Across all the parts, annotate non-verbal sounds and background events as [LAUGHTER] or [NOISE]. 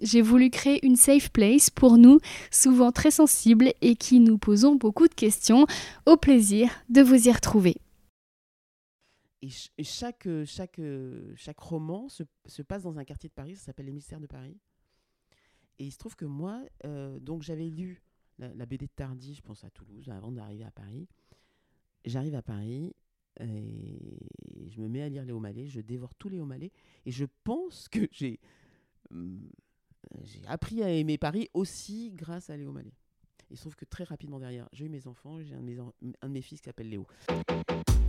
J'ai voulu créer une safe place pour nous, souvent très sensibles et qui nous posons beaucoup de questions. Au plaisir de vous y retrouver. Et, chaque, euh, chaque, euh, chaque roman se, se, passe dans un quartier de Paris, ça s'appelle Les Mystères de Paris. Et il se trouve que moi, euh, donc j'avais lu la, BD de Tardy, je pense à Toulouse, avant d'arriver à Paris. J'arrive à Paris et je me mets à lire les Malais, je dévore tous les Malais et je pense que j'ai hum, j'ai appris à aimer Paris aussi grâce à Léo Mallet. Se trouve que très rapidement derrière, j'ai eu mes enfants, j'ai un, un, de mes fils qui s'appelle Léo.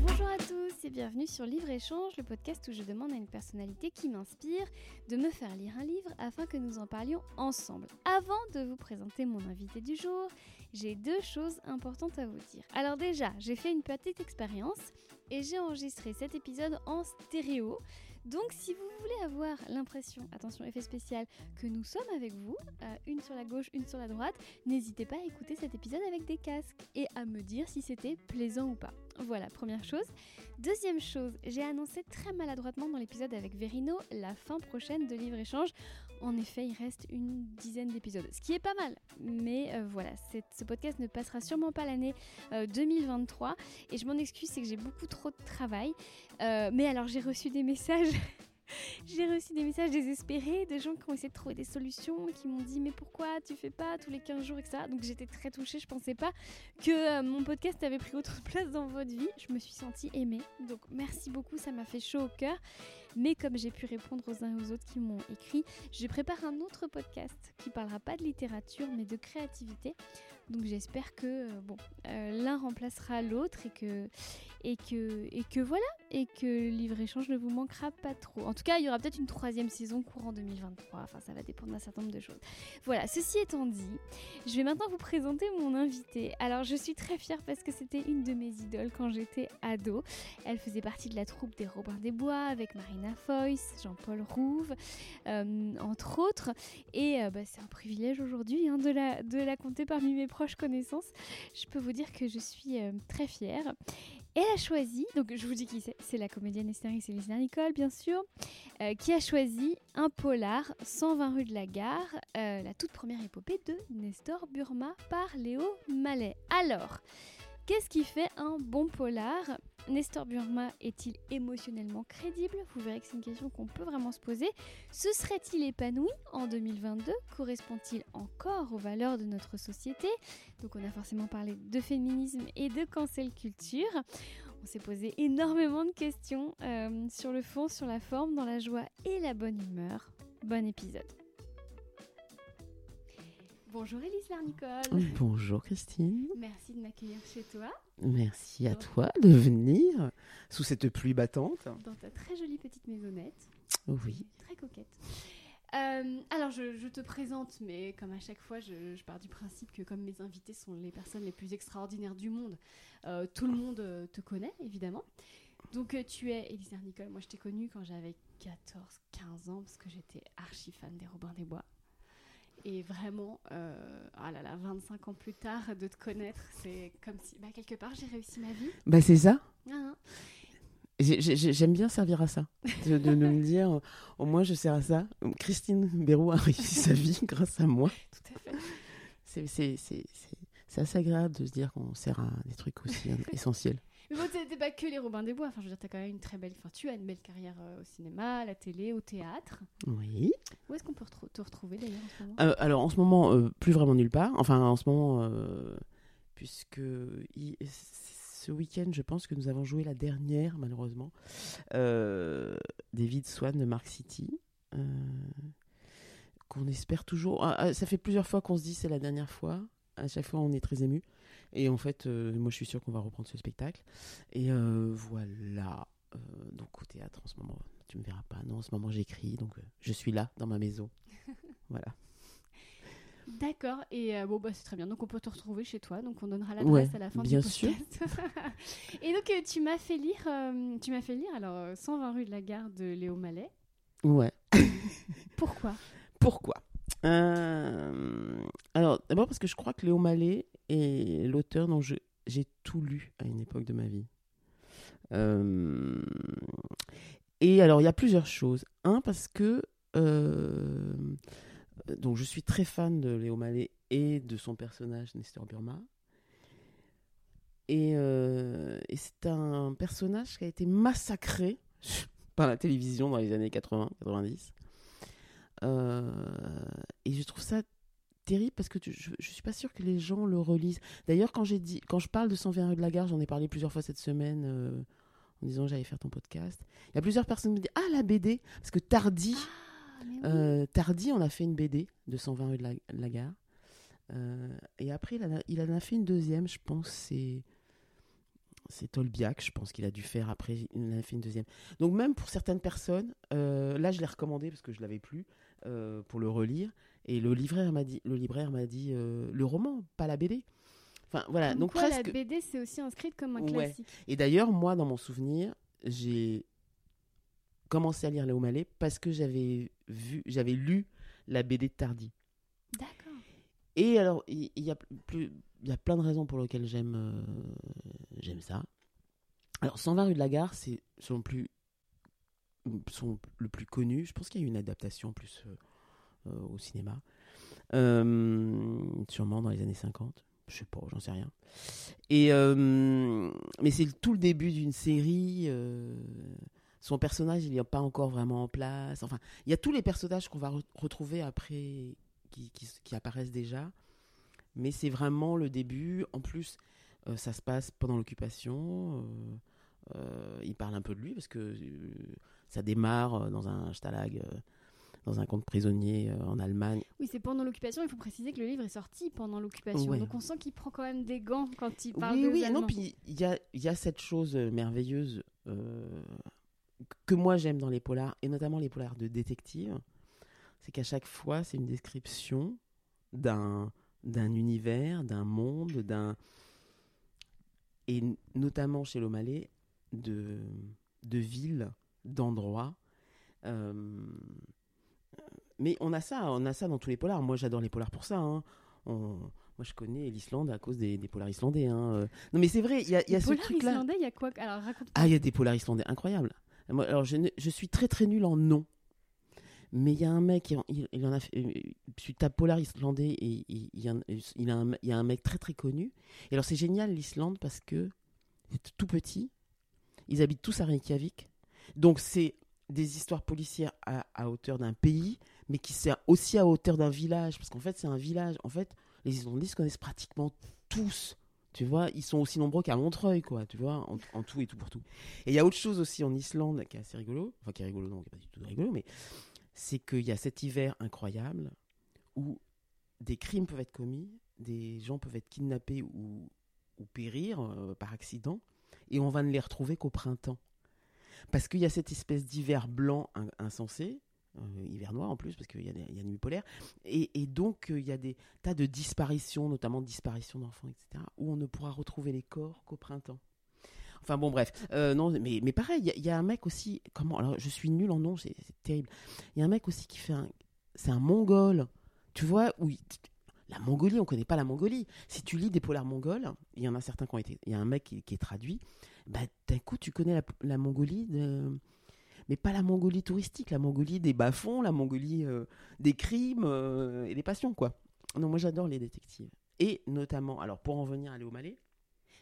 Bonjour à tous et bienvenue sur Livre Échange, le podcast où je demande à une personnalité qui m'inspire de me faire lire un livre afin que nous en parlions ensemble. Avant de vous présenter mon invité du jour, j'ai deux choses importantes à vous dire. Alors déjà, j'ai fait une petite expérience et j'ai enregistré cet épisode en stéréo. Donc si vous voulez avoir l'impression, attention effet spécial, que nous sommes avec vous, euh, une sur la gauche, une sur la droite, n'hésitez pas à écouter cet épisode avec des casques et à me dire si c'était plaisant ou pas. Voilà, première chose. Deuxième chose, j'ai annoncé très maladroitement dans l'épisode avec Verino la fin prochaine de Livre Échange. En effet, il reste une dizaine d'épisodes, ce qui est pas mal. Mais euh, voilà, ce podcast ne passera sûrement pas l'année 2023. Euh, et je m'en excuse, c'est que j'ai beaucoup trop de travail. Euh, mais alors, j'ai reçu des messages [LAUGHS] J'ai reçu des messages désespérés de gens qui ont essayé de trouver des solutions, qui m'ont dit mais pourquoi tu fais pas tous les 15 jours, etc. Donc j'étais très touchée, je pensais pas que mon podcast avait pris autre [LAUGHS] place dans votre vie. Je me suis sentie aimée. Donc merci beaucoup, ça m'a fait chaud au cœur. Mais comme j'ai pu répondre aux uns et aux autres qui m'ont écrit, je prépare un autre podcast qui parlera pas de littérature mais de créativité. Donc j'espère que euh, bon, euh, l'un remplacera l'autre et que, et, que, et que voilà, et que le livre-échange ne vous manquera pas trop. En tout cas, il y aura peut-être une troisième saison courant 2023, enfin ça va dépendre d'un certain nombre de choses. Voilà, ceci étant dit, je vais maintenant vous présenter mon invité. Alors je suis très fière parce que c'était une de mes idoles quand j'étais ado. Elle faisait partie de la troupe des Robins des Bois avec Marina Foyce, Jean-Paul Rouve, euh, entre autres. Et bah, c'est un privilège aujourd'hui hein, de, la, compter parmi mes proches connaissances. Je peux vous dire que je suis très fière. Elle a choisi, donc je vous dis qui c'est, c'est la comédienne Esther Céline Nicole, bien sûr, euh, qui a choisi un polar 120 rue de la Gare, euh, la toute première épopée de Nestor Burma par Léo Mallet. Alors, qu'est-ce qui fait un bon polar? Nestor Burma est-il émotionnellement crédible? Vous verrez que c'est une question qu'on peut vraiment se poser. Se serait-il épanoui en 2022 Correspond-il encore aux valeurs de notre société? Donc on a forcément parlé de féminisme et de cancel culture. On s'est posé énormément de questions euh, sur le fond, sur la forme, dans la joie et la bonne humeur. Bon épisode. Bonjour Elise Larnicole. Bonjour Christine. Merci de m'accueillir chez toi. Merci à toi de venir sous cette pluie battante. Dans ta très jolie petite maisonnette. Oui. Très coquette. Euh, alors, je, te présente, mais comme à chaque fois, je, pars du principe que comme mes invités sont les personnes les plus extraordinaires du monde, euh, tout le monde euh, te connaît, évidemment. Donc, tu es Elise Nicole. Moi, je t'ai connue quand j'avais 14-15 ans, parce que j'étais archi fan des Robins des Bois. Et vraiment, euh, ah là là, 25 ans plus tard, de te connaître, c'est comme si, bah, quelque part, j'ai réussi ma vie. Bah, c'est ça. Ah, hein. J'aime bien servir à ça, de, me dire, au moins je sers à ça. Christine Bérou a réussi sa vie [LAUGHS] grâce à moi. Tout à fait. C'est assez agréable de se dire qu'on sert à des trucs aussi essentiels. Mais bon, t'es pas que les Robins des Bois. Enfin, je veux dire, t'as quand même une très belle. Enfin, tu as une belle carrière euh, au cinéma, à la télé, au théâtre. Oui. Où est-ce qu'on peut te retrouver d'ailleurs en ce moment? Euh, Alors, en ce moment, euh, plus vraiment nulle part. Enfin, en ce moment, puisque ce week-end, je pense que nous avons joué la dernière, malheureusement, David Swan de Mark City. qu'on espère toujours. Ah, ah, ça fait plusieurs fois qu'on se dit c'est la dernière fois. À chaque fois, on est très ému. Et en fait, euh, moi, je suis sûre qu'on va reprendre ce spectacle. Et euh, voilà. Euh, donc, au théâtre, en ce moment, tu me verras pas. Non, en ce moment, j'écris. Donc, je suis là, dans ma maison. [LAUGHS] voilà. D'accord, et euh, bon, bah, c'est très bien. Donc, on peut te retrouver chez toi. Donc, on donnera l'adresse Ouais, à la fin bien du podcast. [LAUGHS] et donc, euh, tu m'as fait lire, euh, tu m'as fait lire alors euh, 120 rue de la Gare de Léo Mallet. Ouais. Pourquoi? [LAUGHS] Pourquoi? Euh, Alors, d'abord parce que je crois que Léo Mallet est l'auteur dont j'ai tout lu à une époque de ma vie. Euh, Et alors, il y a plusieurs choses. Un, parce que euh, je suis très fan de Léo Mallet et de son personnage Nestor Burma. Et, euh, et c'est un personnage qui a été massacré [LAUGHS] par la télévision dans les années 80-90. Euh, et je trouve ça terrible parce que tu- je, je suis pas sûre que les gens le relisent. D'ailleurs, quand j'ai dit, quand je parle de 120 rue de la Gare, j'en ai parlé plusieurs fois cette semaine euh, en disant j'allais faire ton podcast. Il y a plusieurs personnes qui me disent ah la BD parce que Tardy, Ah, oui. euh, Tardy, on a fait une BD de 120 rue de la, de la Gare. Euh, et après, il en, a, il en a fait une deuxième, je pense, c'est c'est Tolbiac, je pense qu'il a dû faire après, il en a fait une deuxième. Donc même pour certaines personnes, euh, là je l'ai recommandé parce que je l'avais plus euh, pour le relire, et le libraire m'a dit, le libraire m'a dit euh, le roman, pas la BD. Enfin voilà, Comme donc quoi, presque. la BD, c'est aussi inscrite comme un Ouais. classique. Et d'ailleurs, moi, dans mon souvenir, j'ai commencé à lire Léo Mallet parce que j'avais vu, j'avais lu la BD de Tardy. D'accord. Et alors, il y, a plus, il y a plein de raisons pour lesquelles j'aime euh, j'aime ça. Alors, 120 rue de la Gare, c'est son plus son le plus connu. Je pense qu'il y a eu une adaptation plus euh, euh, au cinéma, Euh, sûrement dans les années 50. Je sais pas, j'en sais rien. Et mais c'est tout le début d'une série. son personnage, il a pas encore vraiment en place. Enfin, il y a tous les personnages qu'on va re- retrouver après, qui, apparaissent déjà. Mais c'est vraiment le début. En plus, ça se passe pendant l'occupation. euh, il parle un peu de lui parce que ça démarre euh, dans un stalag, euh, dans un camp de prisonniers euh, en Allemagne. Oui, c'est pendant l'occupation. Il faut préciser que le livre est sorti pendant l'occupation. Ouais. Donc, on sent qu'il prend quand même des gants quand il parle oui, des oui, Allemands. non, puis il y a, il y a cette chose merveilleuse euh, que moi j'aime dans les polars, et notamment les polars de détective, c'est qu'à chaque fois, c'est une description d'un d'un univers, d'un monde, d'un et notamment chez l'Omalais, de de villes, d'endroits. Euh, mais on a ça, on a ça dans tous les polars. Moi, j'adore les polars pour ça. hein. On- moi, je connais l'Islande à cause des, des polars islandais. hein. Euh, Non, mais c'est vrai, il y a, y ce polars truc-là. islandais, il y a quoi? Alors, raconte Ah, il y a des polars islandais incroyables. Moi, alors, je, ne- je suis très très nul en nom. Mais il y a un mec, il, il- en a fait, euh, tu tapes polar islandais et il, il y a un, il, a un- il y a un mec très très connu. Et alors c'est génial l'Islande parce que c'est tout petit. Ils habitent tous à Reykjavik. Donc c'est des histoires policières à, hauteur d'un pays, mais qui c'est aussi à hauteur d'un village. Parce qu'en fait c'est un village. En fait, les Islandais se connaissent pratiquement tous. Tu vois, ils sont aussi nombreux qu'à Montreuil, quoi, tu vois, en, tout et tout pour tout. Et il y a autre chose aussi en Islande qui est assez rigolo, enfin qui est rigolo, non, qui est pas du tout rigolo, mais c'est qu'il y a cet hiver incroyable où des crimes peuvent être commis, des gens peuvent être kidnappés ou, ou périr euh, par accident, et on va ne les retrouver qu'au printemps. Parce qu'il y a cette espèce d'hiver blanc in- insensé, euh, hiver noir en plus, parce qu'il y a des il y a nuit polaire, et, donc euh, il y a des tas de disparitions, notamment disparitions d'enfants, etc., où on ne pourra retrouver les corps qu'au printemps. Enfin bon, bref. Euh, non, mais, mais pareil, il y a- un mec aussi. Comment Alors, je suis nul en nom, c'est terrible. Il y a un mec aussi qui fait un. C'est un mongol. Tu vois, où la Mongolie, on connaît pas la Mongolie. Si tu lis des polars mongols, il y en a certains qui ont été. Il y a un mec qui est traduit. Bah, d'un coup, tu connais la, la Mongolie, de- mais pas la Mongolie touristique, la Mongolie des bas-fonds, la Mongolie euh, des crimes euh, et des passions, quoi. Non, moi j'adore les détectives. Et notamment, alors pour en venir à Léo Mallet,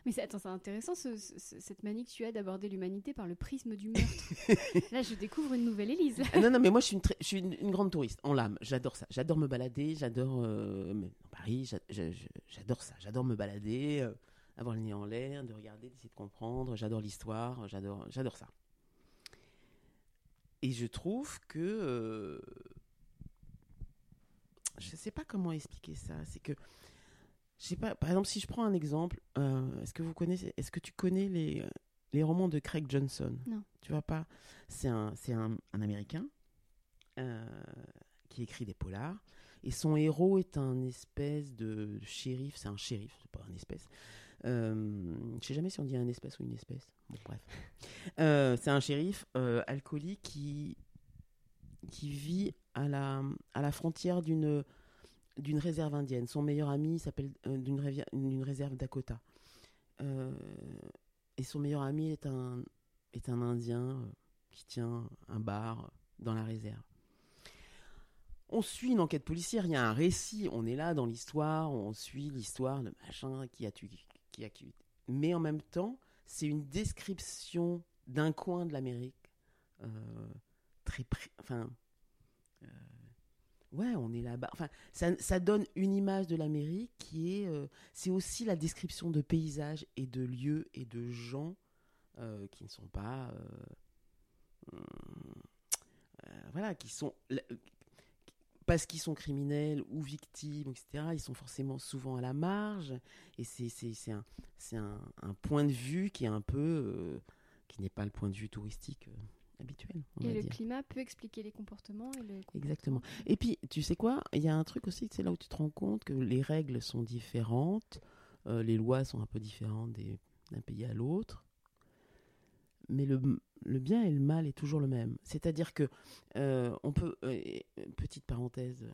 Mais c'est, attends, c'est intéressant ce- ce- cette manie que tu as d'aborder l'humanité par le prisme du meurtre. [LAUGHS] Là, je découvre une nouvelle Élise. Ah non, non, mais moi, je suis une, très- je suis une, une grande touriste, en l'âme. J'adore ça. J'adore me balader, j'adore. euh, Paris, j'a- j'a- j'a- j'adore ça. J'adore me balader, euh, avoir le nez en l'air, de regarder, d'essayer de comprendre. J'adore l'histoire, j'adore, j'adore ça. Et je trouve que. euh, je sais pas comment expliquer ça. C'est que. Je sais pas, par exemple, si je prends un exemple, euh, est-ce que vous connaissez, est-ce que tu connais les, les romans de Craig Johnson? Non. Tu vois pas? C'est un, c'est un, un Américain euh, qui écrit des polars. Et son héros est un espèce de shérif, c'est un shérif, c'est pas un espèce. Euh, je sais jamais si on dit un espèce ou une espèce. Bon, bref. Euh, c'est un shérif euh, alcoolique qui, qui vit à la, à la frontière d'une d'une réserve indienne. Son meilleur ami s'appelle euh, d'une réserve Dakota. Et son meilleur ami est un, est un Indien qui tient un bar dans la réserve. On suit une enquête policière, il y a un récit, on est là dans l'histoire, on suit l'histoire de machin qui a tué, Mais en même temps, c'est une description d'un coin de l'Amérique euh, enfin, euh, ouais, on est là-bas. Enfin, ça, donne une image de l'Amérique qui est, euh, c'est aussi la description de paysages et de lieux et de gens qui ne sont pas, voilà, qui sont parce qu'ils sont criminels ou victimes, etc. Ils sont forcément souvent à la marge, et c'est un c'est un, un point de vue qui est un peu euh, qui n'est pas le point de vue touristique euh, habituel. On Et va le dire. climat peut expliquer les comportements. Et le Exactement. Et puis, tu sais quoi Il y a un truc aussi, c'est là où tu te rends compte que les règles sont différentes, euh, les lois sont un peu différentes d'un pays à l'autre, mais le, le bien et le mal est toujours le même. C'est-à-dire que euh, on peut, euh, et- petite parenthèse euh,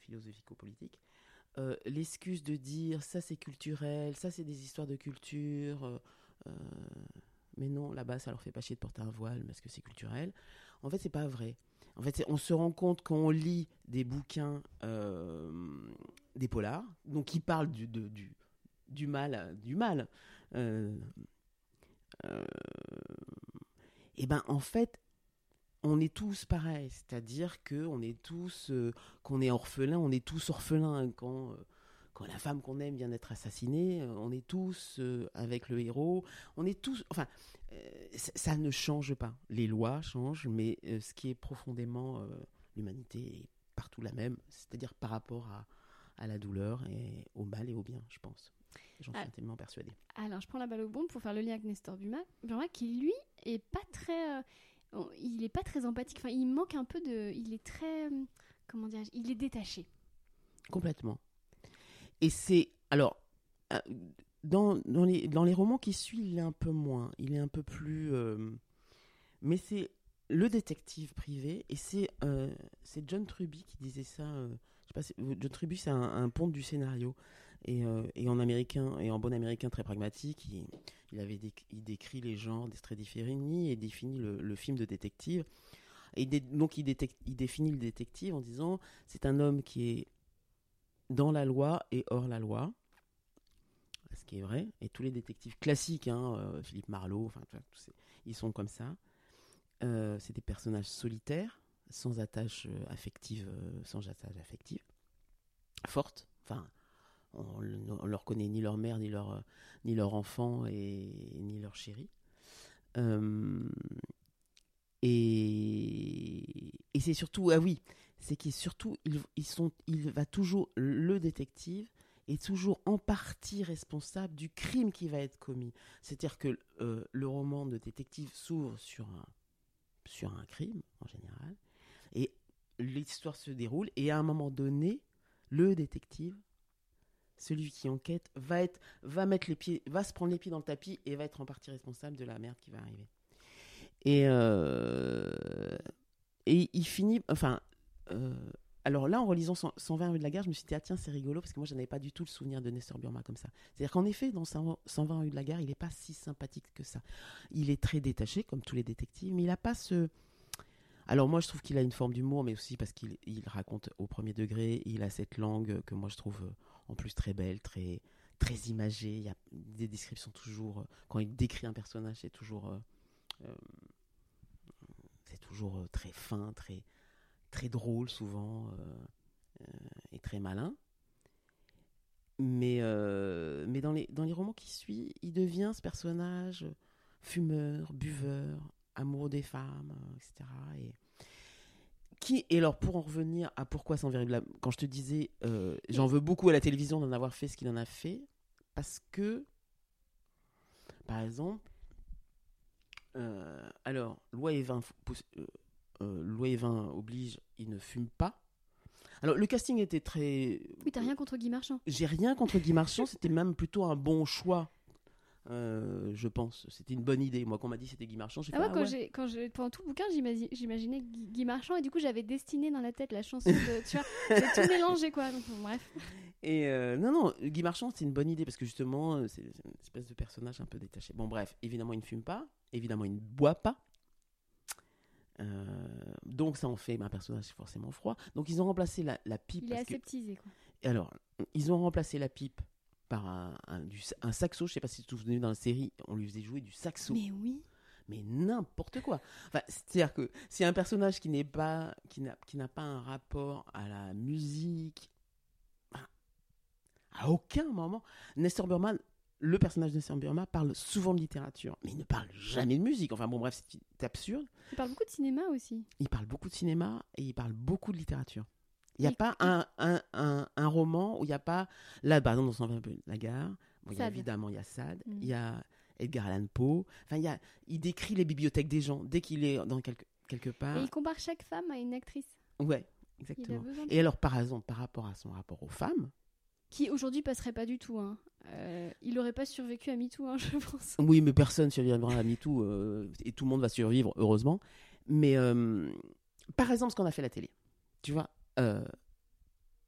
philosophico-politique, euh, l'excuse de dire ça c'est culturel, ça c'est des histoires de culture, euh, euh, mais non, là-bas ça leur fait pas chier de porter un voile parce que c'est culturel. En fait, c'est pas vrai. En fait, on se rend compte quand on lit des bouquins, euh, des polars, donc qui parlent du, du, du mal, du mal. Euh, euh, et ben, en fait, on est tous pareils, c'est-à-dire que on est tous, euh, qu'on est orphelin, on est tous orphelins quand. euh, quand la femme qu'on aime vient d'être assassinée, on est tous avec le héros, on est tous, enfin, ça, ça ne change pas. Les lois changent, mais ce qui est profondément l'humanité est partout la même, c'est-à-dire par rapport à, à la douleur et au mal et au bien, je pense. J'en suis Ah. intimement persuadée. Alors, je prends la balle au bon pour faire le lien avec Nestor Burma, Burma qui lui est pas très, euh, il est pas très empathique. Enfin, il manque un peu de, il est très, comment dire, il est détaché. Complètement. Et c'est. Alors, euh, dans, dans, les, dans les romans qui suivent, il est un peu moins. Il est un peu plus. euh, mais c'est le détective privé, et c'est John Truby qui disait ça. je sais pas John Truby, c'est un, un ponte du scénario. Et, euh, et en américain, et en bon américain très pragmatique, il, il avait il décrit les genres d'Estrée Differini et définit le, film de détective. Et donc il, définit le détective en disant c'est un homme qui est dans la loi et hors la loi. Ce qui est vrai. Et tous les détectives classiques, hein, euh, Philippe Marlowe, enfin, ils sont comme ça. Euh, c'est des personnages solitaires, sans attache euh, affective, sans attache affective, forte. Enfin, on, ne leur connaît ni leur mère, ni leur, ni leur enfant, et ni leur chéri. Euh, et et c'est surtout, ah oui, c'est qu'il surtout, ils, ils sont, il va toujours, le détective est toujours en partie responsable du crime qui va être commis. C'est-à-dire que euh, le roman de détective s'ouvre sur un, sur un crime, en général, et l'histoire se déroule, et à un moment donné, le détective, celui qui enquête, va, être, va, mettre les pieds, va se prendre les pieds dans le tapis et va être en partie responsable de la merde qui va arriver. Et, euh, et il finit, enfin, euh, alors là, en relisant 100 120 rue de la gare, je me suis dit, ah tiens, c'est rigolo, parce que moi, je n'avais pas du tout le souvenir de Nestor Burma comme ça. C'est-à-dire qu'en effet, dans 100 120 rue de la gare, il n'est pas si sympathique que ça. Il est très détaché, comme tous les détectives, mais il n'a pas ce... Alors moi, je trouve qu'il a une forme d'humour, mais aussi parce qu'il il raconte au premier degré, il a cette langue que moi, je trouve euh, en plus très belle, très, très imagée. Il y a des descriptions toujours... euh, Quand il décrit un personnage, c'est toujours... euh, euh, c'est toujours très fin, très, très drôle souvent, et très malin. Mais, mais dans, les, dans les romans qui suivent, il devient ce personnage fumeur, buveur, amoureux des femmes, etc. Et, qui, et alors, pour en revenir à pourquoi sans la... Quand je te disais, euh, j'en veux beaucoup à la télévision d'en avoir fait ce qu'il en a fait, parce que, par exemple, euh, alors, loi et vin, pousse- euh, loi et vin oblige, il ne fume pas. Alors, le casting était très. Oui, t'as rien contre Guy Marchand. J'ai rien contre Guy Marchand, c'était même plutôt un bon choix. Euh, je pense, c'était une bonne idée. Moi, qu'on m'a dit c'était Guy Marchand, j'ai Ah fait, ouais, ah quand ouais. j'ai, quand j'ai, pendant tout le bouquin, j'imaginais Guy, Guy Marchand et du coup, j'avais destiné dans la tête la chanson de. tu vois, j'ai tout [LAUGHS] mélangé quoi. Donc, bon, bref. Et euh, non, non, Guy Marchand, c'est une bonne idée parce que justement, euh, c'est une espèce de personnage un peu détaché. Bon, bref, évidemment, il ne fume pas, évidemment, il ne boit pas. Euh, donc, ça en fait un personnage forcément froid. Donc, ils ont remplacé la, la pipe. Il est que- aseptisé quoi. Et alors, ils ont remplacé la pipe par un, un- du, un saxo. Je sais pas si tu te souviens dans la série, on lui faisait jouer du saxo. Mais oui. mais n'importe quoi. Enfin, c'est-à-dire que c'est un personnage qui n'est pas, qui n'a, qui n'a pas un rapport à la musique, à, aucun moment. Nestor Burma, le personnage de Nestor Burma parle souvent de littérature, mais il ne parle jamais de musique. Enfin bon, bref, c'est absurde. Il parle beaucoup de cinéma aussi. Il parle beaucoup de cinéma et il parle beaucoup de littérature. Il n'y a pas un, un, un, un roman où il n'y a pas, là, par exemple, dans 120 peu la gare, bon, il y a Sade. évidemment, il y a Sade, Mm. il y a Edgar Allan Poe, enfin, il, y a, il décrit les bibliothèques des gens dès qu'il est dans quelque, quelque part. Et il compare chaque femme à une actrice. Ouais, exactement. de... Et alors, par exemple, par rapport à son rapport aux femmes, Qui aujourd'hui passerait pas du tout. Hein. Euh, il aurait pas survécu à MeToo, hein, [LAUGHS] je pense. oui, mais personne survivra à MeToo, euh, et tout le monde va survivre, heureusement. Mais, euh, par exemple, ce qu'on a fait à la télé, tu vois, euh,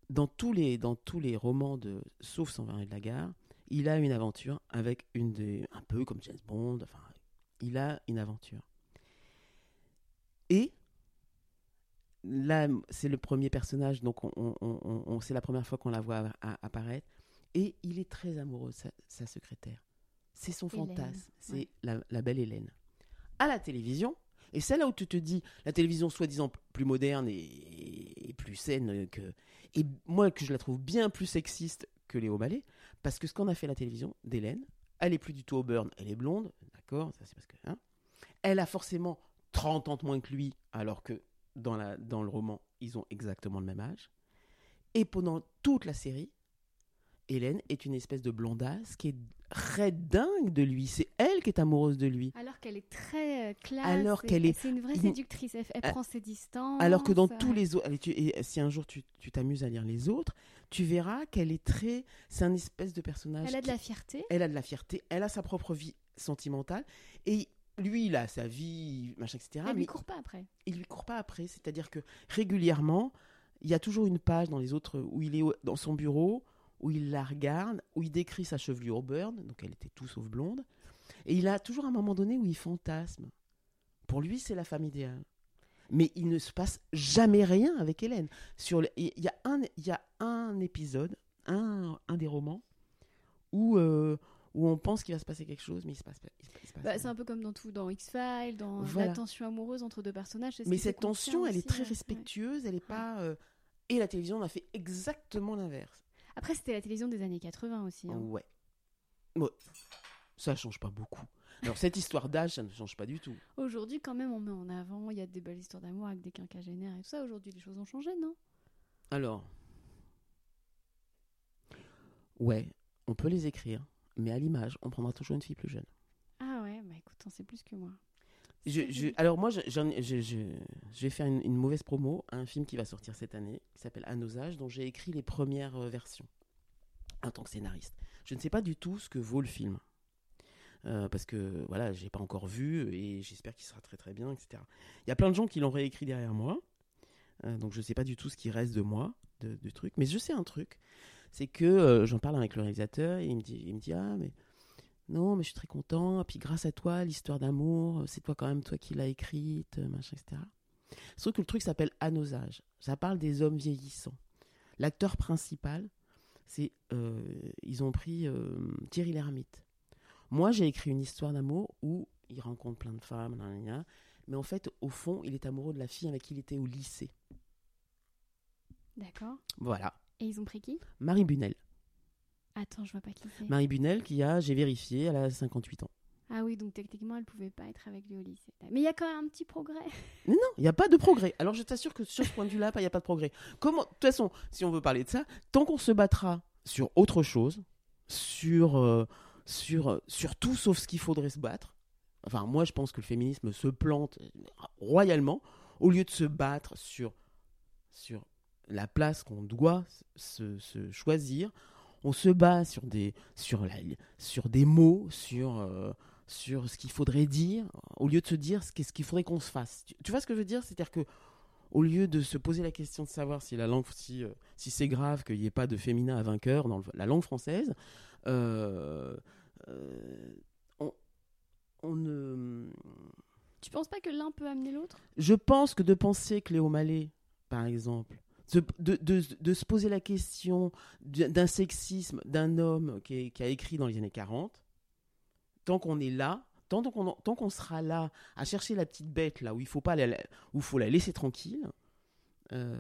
dans, tous les, dans tous les romans de Sauf 120 de la gare, il a une aventure avec une des. un peu comme James Bond, enfin, il a une aventure. Et là, c'est le premier personnage, donc on, on- on- on- c'est la première fois qu'on la voit apparaître. Et il est très amoureux de sa, sa secrétaire. C'est son Hélène, fantasme, c'est ouais. la, la belle Hélène. À la télévision, et c'est là où tu te dis, la télévision soi-disant plus moderne et, plus saine que. Et moi, que je la trouve bien plus sexiste que Léo Mallet, parce que ce qu'on a fait à la télévision d'Hélène, elle est plus du tout au burn, elle est blonde, d'accord, ça c'est parce que. hein. elle a forcément 30 ans de moins que lui, alors que dans, la, dans le roman, ils ont exactement le même âge. Et pendant toute la série, Hélène est une espèce de blondasse qui est très dingue de lui. C'est elle qui est amoureuse de lui. Alors qu'elle est très euh, classe. Alors qu'elle est- C'est une vraie séductrice. Elle, elle Ah. prend ses distances. Alors que dans euh, tous les autres, si un jour tu t'amuses à lire les autres, tu verras qu'elle est très, c'est un espèce de personnage. Elle a de qui- la fierté. elle a de la fierté, elle a sa propre vie sentimentale, et lui, il a sa vie, machin, etc. Elle mais lui court pas après. il lui court pas après. C'est-à-dire que régulièrement, il y a toujours une page dans les autres où il est dans son bureau, où il la regarde, où il décrit sa chevelure burn, donc elle était tout sauf blonde, et il a toujours un moment donné où il fantasme. Pour lui, c'est la femme idéale. Mais il ne se passe jamais rien avec Hélène. Sur Il y, a un, il y a un épisode, un, un des romans, où, euh, où on pense qu'il va se passer quelque chose, mais il se passe pas. Bah, c'est un peu comme dans tout, dans X-Files, dans Voilà. la tension amoureuse entre deux personnages. Mais cette tension, elle est très ouais, ouais. respectueuse, elle est pas. euh, Et la télévision on a fait exactement l'inverse. Après, c'était la télévision des années 80 aussi. hein. Ouais. Ouais. Ça change pas beaucoup. Alors cette histoire d'âge, ça ne change pas du tout. Aujourd'hui, quand même, on met en avant. Il y a des belles histoires d'amour avec des quinquagénaires et tout ça. Aujourd'hui, les choses ont changé, non? Alors. Ouais, on peut les écrire, mais à l'image, on prendra toujours une fille plus jeune. Ah ouais, bah écoute, t'en sais plus que moi. Je, je- alors moi, je, vais faire une, une mauvaise promo à un film qui va sortir cette année, qui s'appelle À nos âges, dont j'ai écrit les premières euh, versions en tant que scénariste. Je ne sais pas du tout ce que vaut le film. Euh, parce que voilà, j'ai pas encore vu et j'espère qu'il sera très très bien, etc. Il y a plein de gens qui l'ont réécrit derrière moi, Euh, donc je sais pas du tout ce qui reste de moi, de, du truc. Mais je sais un truc, c'est que euh, j'en parle avec le réalisateur et il me dit, il me dit ah mais non, mais je suis très content. Puis grâce à toi, l'histoire d'amour, c'est toi quand même toi qui l'as écrite, machin, etc. Sauf que le truc s'appelle À nos âges. Ça parle des hommes vieillissants. L'acteur principal, c'est euh, ils ont pris euh, Thierry Lhermitte. Moi, j'ai écrit une histoire d'amour où il rencontre plein de femmes, nan. mais en fait, au fond, il est amoureux de la fille avec qui il était au lycée. D'accord. Voilà. Et ils ont pris qui? Marie Bunel. Attends, je vois pas qui c'est. Marie Bunel qui a, j'ai vérifié, elle a 58 ans. Ah oui, donc techniquement, elle pouvait pas être avec lui au lycée. Mais il y a quand même un petit progrès. [LAUGHS] Mais non, il n'y a pas de progrès. Alors je t'assure que sur ce point de vue-là, il n'y a pas de progrès. Comment, de toute façon, si on veut parler de ça, tant qu'on se battra sur autre chose, sur, euh, sur, sur tout sauf ce qu'il faudrait se battre, enfin moi je pense que le féminisme se plante royalement, au lieu de se battre sur, sur, la place qu'on doit se, se choisir, on se bat sur des, sur la, sur des mots, sur, euh, sur ce qu'il faudrait dire, au lieu de se dire ce qu'il faudrait qu'on se fasse. Tu, tu vois ce que je veux dire? C'est-à-dire que au lieu de se poser la question de savoir si la langue, si, euh, si c'est grave qu'il n'y ait pas de féminin à vainqueur dans le- la langue française, euh, on, on ne. Tu penses pas que l'un peut amener l'autre? Je pense que de penser que Léo Mallet, par exemple, de, se poser la question d'un sexisme d'un homme qui, a écrit dans les années 40, tant qu'on est là, tant qu'on sera là à chercher la petite bête là où il faut pas la, laisser tranquille. euh,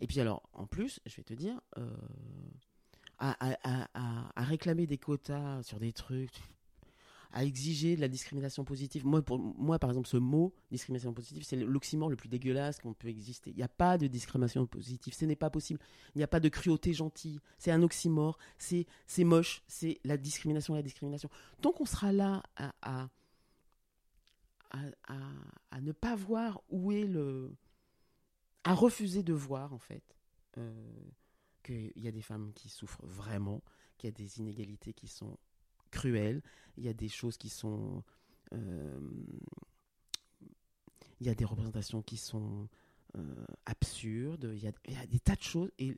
et puis alors, en plus, je vais te dire, euh, à réclamer des quotas sur des trucs, à exiger de la discrimination positive. Moi, pour moi, par exemple, ce mot discrimination positive, c'est l'oxymore le plus dégueulasse qu'on peut exister. Il n'y a pas de discrimination positive, ce n'est pas possible. Il n'y a pas de cruauté gentille. C'est un oxymore, c'est moche, c'est la discrimination, la discrimination. Tant qu'on sera là à, à- à ne pas voir où est le. à refuser de voir, en fait, euh, qu'il y a des femmes qui souffrent vraiment, qu'il y a des inégalités qui sont cruelles, il y a des choses qui sont. euh, il y a des représentations qui sont euh, absurdes, il y, a, il y a des tas de choses. Et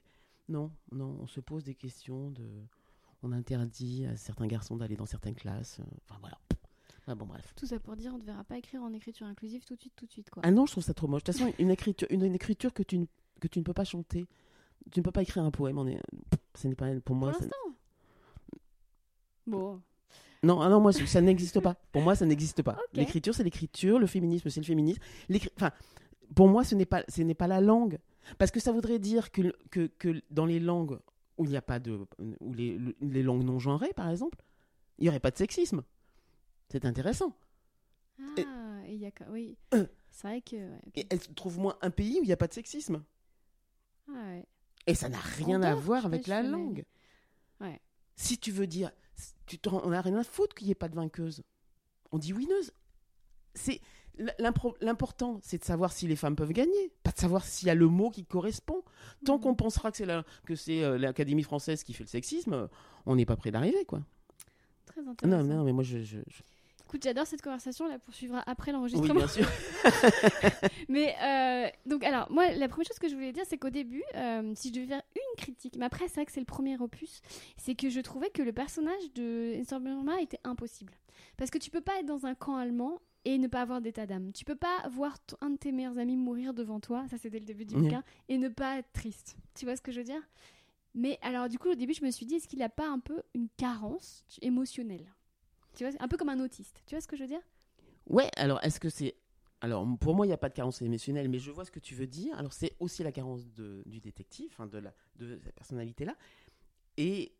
non, non, on se pose des questions de. On interdit à certains garçons d'aller dans certaines classes. Enfin voilà. Ah, bon, bref. Tout ça pour dire, on ne verra pas écrire en écriture inclusive tout de suite, tout de suite, quoi. Ah non, je trouve ça trop moche. De toute façon, une écriture, une, une écriture que, tu ne, que tu ne peux pas chanter, tu ne peux pas écrire un poème. On est, ce n'est pas pour pour moi. ça- l'instant. Bon, Non, ah non, moi, ça n'existe pas. Pour moi, ça n'existe pas. L'écriture, c'est l'écriture, le féminisme, c'est le féminisme. Enfin, pour moi, ce n'est pas, ce n'est pas la langue. Parce que ça voudrait dire que, que, que dans les langues où il n'y a pas de. où les, le- les langues non genrées, par exemple, il n'y aurait pas de sexisme. C'est intéressant. Ah, il y a oui, Euh. [CLEARS THROAT] c'est vrai que. ouais, elle trouve moins un pays où il n'y a pas de sexisme. Ah ouais. Et ça n'a rien à voir avec la langue. Ouais. Si tu veux dire, tu on n'a rien à foutre qu'il n'y ait pas de vainqueuse. On dit winneuse. C'est l'important, c'est de savoir si les femmes peuvent gagner, pas de savoir s'il y a le mot qui correspond. Tant Mhm. qu'on pensera que c'est la- que c'est euh, l'Académie française qui fait le sexisme, on n'est pas près d'arriver, quoi. Très intéressant. Non, non, mais moi, je, je- je- Écoute, j'adore cette conversation, on la poursuivra après oui, l'enregistrement. bien sûr. [LAUGHS] Mais euh, donc, alors, moi, la première chose que je voulais dire, c'est qu'au début, euh, si je devais faire une critique, mais après, c'est vrai que c'est le premier opus, c'est que je trouvais que le personnage de Insomnia était impossible. Parce que tu peux pas être dans un camp allemand et ne pas avoir d'état d'âme. Tu peux pas voir un de tes meilleurs amis mourir devant toi, ça c'est dès le début du bouquin, et ne pas être triste. Tu vois ce que je veux dire? Mais alors, du coup, au début, je me suis dit, est-ce qu'il a pas un peu une carence émotionnelle? Tu vois, un peu comme un autiste. Tu vois ce que je veux dire? Ouais, alors est-ce que c'est. Alors pour moi, il n'y a pas de carence émotionnelle, mais je vois ce que tu veux dire. Alors c'est aussi la carence de- du détective, hein, de, la, de cette personnalité-là. Et,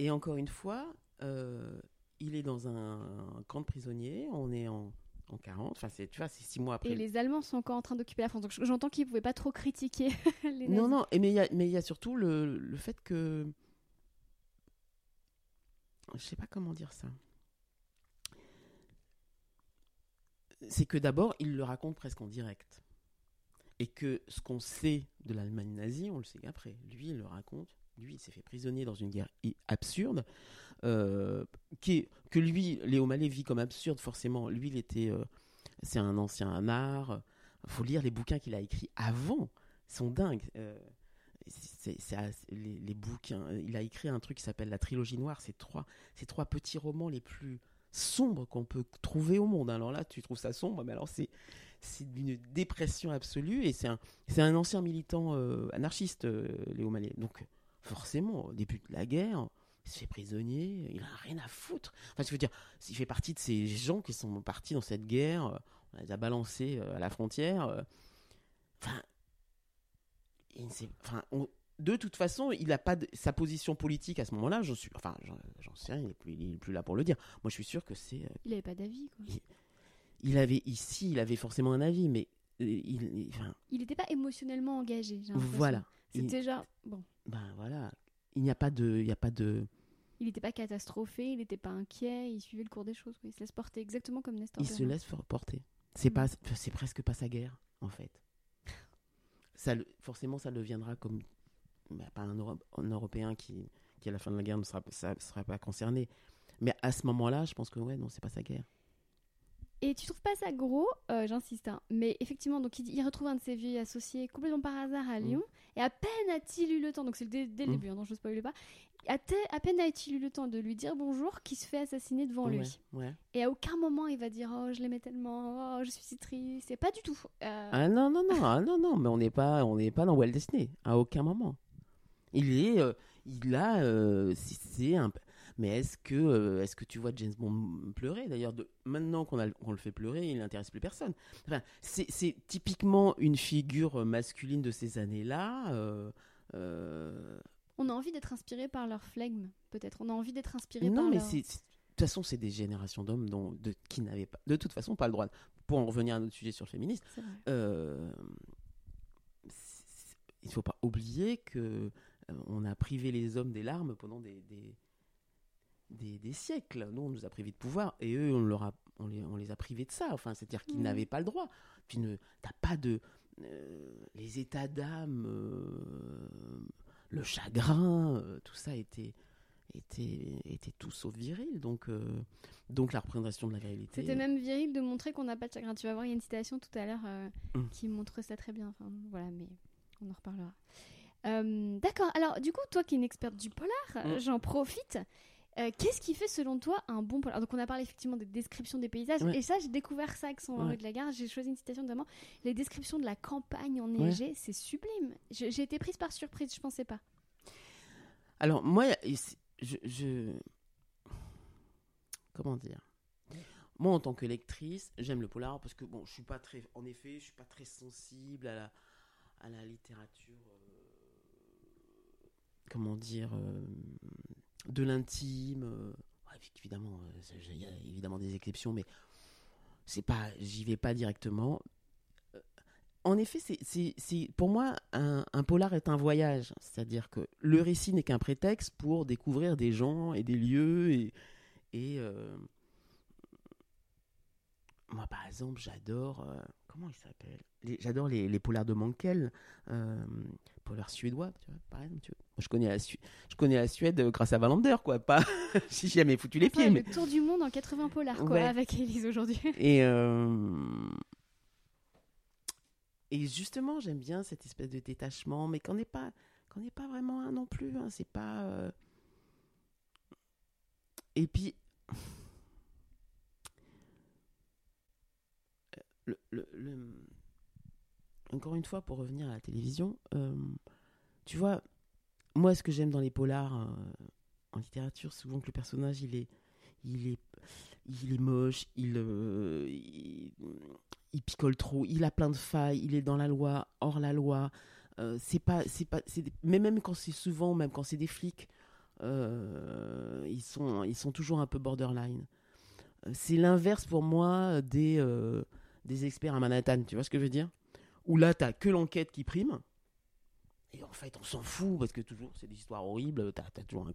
et encore une fois, euh, il est dans un, camp de prisonniers, on est en, en 40, enfin c'est, tu vois, c'est six mois après. Et les Allemands sont encore en train d'occuper la France. Donc j'entends qu'ils ne pouvaient pas trop critiquer [LAUGHS] les nazis. Non, non, et mais il y y a surtout le, le fait que. Je sais pas comment dire ça. C'est que d'abord, il le raconte presque en direct. Et que ce qu'on sait de l'Allemagne nazie, on le sait qu'après. Lui, il le raconte. Lui, il s'est fait prisonnier dans une guerre absurde. euh, qui que lui, Léo Mallet vit comme absurde, forcément. Lui, il était. euh, c'est un ancien anard. Il faut lire les bouquins qu'il a écrits avant. Ils sont dingues. Euh, les bouquins. Il a écrit un truc qui s'appelle La Trilogie Noire. C'est trois, ces trois petits romans les plus sombres qu'on peut trouver au monde. Alors là, tu trouves ça sombre, mais alors c'est, c'est d'une dépression absolue. Et c'est un, un ancien militant euh, anarchiste, euh, Léo Mallet. Donc, forcément, au début de la guerre, il se fait prisonnier. Il a rien à foutre. Enfin, je veux dire, il fait partie de ces gens qui sont partis dans cette guerre. euh, On les a balancés euh, à la frontière. Enfin, enfin, on- de toute façon, il n'a pas de- sa position politique à ce moment-là. J'en suis, enfin, j'en, sais rien. Il est plus, il est plus là pour le dire. Moi, je suis sûr que c'est. euh, Il n'avait pas d'avis. quoi. il avait ici, il avait forcément un avis, mais euh, il, il- enfin, Il n'était pas émotionnellement engagé. voilà. C'était genre. Bon. Ben voilà. Il n'y a pas de, il n'y a pas de. Il n'était pas catastrophé, il n'était pas inquiet, il suivait le cours des choses. Il se laisse porter exactement comme Nestor. Il se laisse porter. C'est Mm. pas, c'est presque pas sa guerre, en fait. Ça, forcément, ça le deviendra comme bah, pas un, Euro- un Européen qui, qui, à la fin de la guerre, ne sera, ça, sera pas concerné. Mais à ce moment-là, je pense que, ouais, non, c'est pas sa guerre. Et tu trouves pas ça gros, euh, j'insiste, hein, mais effectivement, donc il, il retrouve un de ses vieux associés complètement par hasard à Lyon, et à peine a-t-il eu le temps, donc c'est dès, dès le Mm. début, hein, donc je ne spoil pas, à, te- à peine a-t-il eu le temps de lui dire bonjour qu'il se fait assassiner devant ouais, lui. ouais. Et à aucun moment il va dire oh je l'aimais tellement, oh je suis si triste, c'est pas du tout. Euh, Ah non, non, non, ah, non, non, mais on n'est pas, on n'est pas dans Walt Disney, à aucun moment. Il est, euh, il a, euh, c'est un. Mais est-ce que, euh, est-ce que tu vois James Bond pleurer? D'ailleurs, de- maintenant qu'on a- qu'on le fait pleurer, il n'intéresse plus personne. Enfin, c'est c'est typiquement une figure masculine de ces années-là. On a envie d'être inspiré par leur flegme, peut-être. On a envie d'être inspiré Non, par mais leur... c'est. De toute façon, c'est des générations d'hommes dont- de, qui n'avaient pas, de toute façon, pas le droit. Pour en revenir à notre sujet sur le féminisme, euh, il ne faut pas oublier que on a privé les hommes des larmes pendant des, des, des, des siècles. Nous, on nous a privés de pouvoir et eux, on, leur a, on, les, on les a privés de ça. Enfin, c'est-à-dire qu'ils Mhm. n'avaient pas le droit. Tu ne, t'as pas de. euh, les états d'âme, euh, le chagrin, euh, tout ça était, était, était tout sauf viril. Donc, euh, donc la représentation de la virilité. C'était même viril de montrer qu'on n'a pas de chagrin. Tu vas voir, il y a une citation tout à l'heure euh, Mm. qui montre ça très bien. Enfin, voilà, mais on en reparlera. Euh, D'accord. Alors, du coup, toi qui es une experte du polar, Mm. j'en profite. Euh, Qu'est-ce qui fait selon toi un bon polar? Donc on a parlé effectivement des descriptions des paysages Ouais. et ça j'ai découvert ça avec son Ouais. rue de la gare. J'ai choisi une citation notamment les descriptions de la campagne enneigée, c'est sublime. J'ai été prise par surprise, je pensais pas. Alors, moi, je, je- Comment dire? Moi, en tant que lectrice, j'aime le polar parce que, bon, je suis pas très. En effet, je suis pas très sensible à la, à la littérature. Comment dire euh, De l'intime. euh, évidemment, euh, il y a évidemment des exceptions, mais c'est pas. J'y vais pas directement. En effet, c'est, pour moi, un, polar est un voyage. C'est-à-dire que le récit n'est qu'un prétexte pour découvrir des gens et des lieux. Et, moi, par exemple, j'adore. euh, comment il s'appelle? Les- J'adore les, les polars de Mankel, euh, polars suédois, tu vois, par exemple. tu vois. Moi, je, connais la Su- je connais la Suède euh, grâce à Wallander, quoi. Pas [LAUGHS] si jamais foutu les pieds. Mais... Le tour du monde en 80 polars quoi, Ouais. avec Elise aujourd'hui. [LAUGHS] Et, euh, et justement, j'aime bien cette espèce de détachement, mais qu'on n'est pas, qu'on n'est pas vraiment un non plus. hein, c'est pas. Et puis. Encore une fois, pour revenir à la télévision, euh, tu vois, moi, ce que j'aime dans les polars euh, en littérature, souvent que le personnage, il est, il est, il est moche, il, euh, il, il picole trop, il a plein de failles, il est dans la loi, hors la loi. C'est pas, c'est pas, des- mais même quand c'est souvent, même quand c'est des flics, ils sont, ils sont toujours un peu borderline. C'est l'inverse pour moi des, des experts à Manhattan. Tu vois ce que je veux dire? Où là, t'as que l'enquête qui prime. Et en fait, on s'en fout parce que toujours, c'est des histoires horribles. T'as as toujours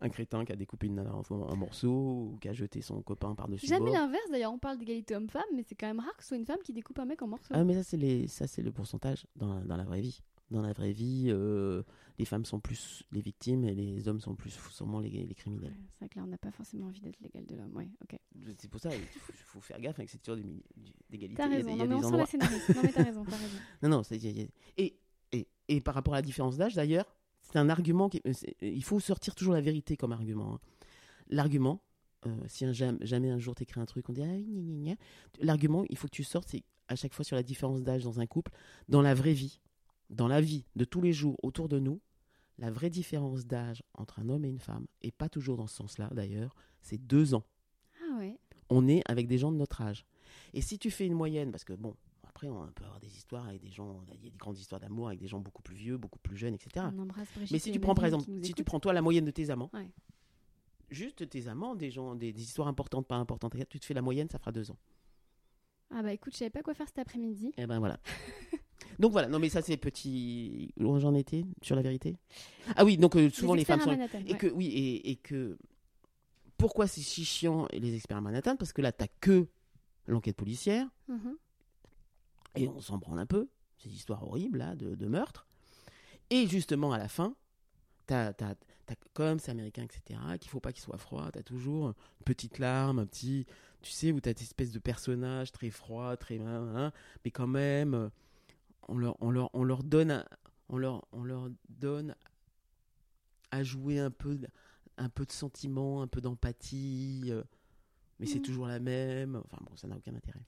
un, crétin qui a découpé une nana en, morceaux ou qui a jeté son copain par-dessus Jamais l'inverse d'ailleurs, on parle d'égalité homme-femme, mais c'est quand même rare que ce soit une femme qui découpe un mec en morceaux. Ah, mais ça, c'est les, ça, c'est le pourcentage dans, dans la vraie vie. Dans la vraie vie, euh, les femmes sont plus les victimes et les hommes sont plus sûrement les, les criminels. Ouais, c'est vrai que là, on n'a pas forcément envie d'être l'égal de l'homme. Ouais, ok. C'est pour ça qu'il faut, faut faire gaffe avec cette histoire d'égalité. T'as Il y a raison, il non, mais on des sent endroits- la scénariste. Non, mais t'as raison, t'as raison. [LAUGHS] Non, non, c'est- il il et, et, et par rapport à la différence d'âge, d'ailleurs, c'est un argument qui. Il faut sortir toujours la vérité comme argument. hein. L'argument, euh, si un, jamais un jour t'écris un truc, on dit ah oui, gna, gna, gna. L'argument, il faut que tu sortes, c'est à chaque fois sur la différence d'âge dans un couple, dans la vraie vie, dans la vie de tous les jours autour de nous, la vraie différence d'âge entre un homme et une femme, et pas toujours dans ce sens-là d'ailleurs, c'est deux ans Ah ouais. on est avec des gens de notre âge. Et si tu fais une moyenne, parce que bon, après on peut avoir des histoires avec des gens, il y a des grandes histoires d'amour avec des gens beaucoup plus vieux, beaucoup plus jeunes, etc. On embrasse Brigitte Mais si tu prends par exemple, si tu prends toi la moyenne de tes amants, Ouais. juste tes amants, des gens, des, des histoires importantes, pas importantes, tu te fais la moyenne, ça fera deux ans. Ah bah écoute, je savais pas quoi faire cet après-midi. Et ben voilà. [LAUGHS] donc voilà, non mais ça c'est petit. Où j'en étais sur la vérité Ah oui, donc euh, souvent les, femmes sont. Manhattan, Et ouais. que oui, et, et que pourquoi c'est si chiant les experts à Manhattan? Parce que là t'as que l'enquête policière. Mhm. et on s'en branle un peu, ces histoires horribles là de, de meurtre. Et justement, à la fin, t'as, t'as, t'as- comme c'est américain, etc., qu'il faut pas qu'il soit froid, t'as toujours une petite larme, un petit. Tu sais, où t'as cette espèce de personnage très froid, très. hein, hein, mais quand même, euh, on leur, on leur, on leur donne. un- on, leur, on leur donne à jouer un peu, de- un peu de sentiment, un peu d'empathie, euh, mais c'est Mhm. toujours la même. Enfin bon, ça n'a aucun intérêt.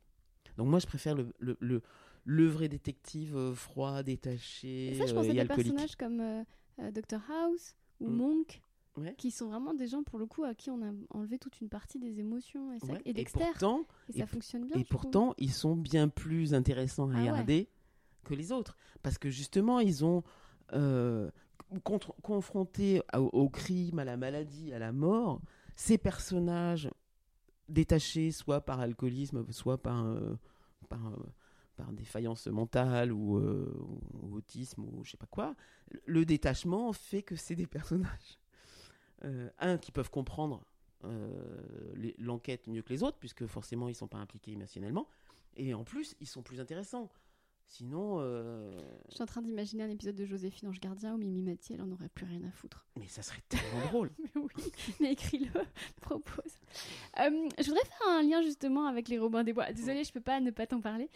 Donc moi, je préfère le, le, le, le vrai détective euh, froid, détaché Et ça, je euh, pense à des alcoolique. personnages comme Dr House ou Mm. Monk, Ouais. qui sont vraiment des gens, pour le coup, à qui on a enlevé toute une partie des émotions. Et, ça- Ouais. et pourtant, Et ça et- fonctionne bien. et je trouve. pourtant, ils sont bien plus intéressants à Ah ouais. Que les autres. Parce que justement, ils ont euh, contre- confrontés au, crime, à la maladie, à la mort, ces personnages détachés, soit par alcoolisme, soit par, euh, euh, par défaillance mentale ou, euh, ou autisme ou je sais pas quoi, le détachement fait que c'est des personnages, [LAUGHS] un, qui peuvent comprendre l'enquête mieux que les autres, puisque forcément ils sont pas impliqués émotionnellement, et en plus ils sont plus intéressants. Sinon, euh, Je suis en train d'imaginer un épisode de Joséphine Ange Gardien où Mimi Mathieu, elle en aurait plus rien à foutre. mais ça serait tellement [LAUGHS] drôle. Mais oui, mais écris-le, [LAUGHS] propose. Euh, je voudrais faire un lien justement avec les Robins des Bois. Désolée, je peux pas ne pas t'en parler.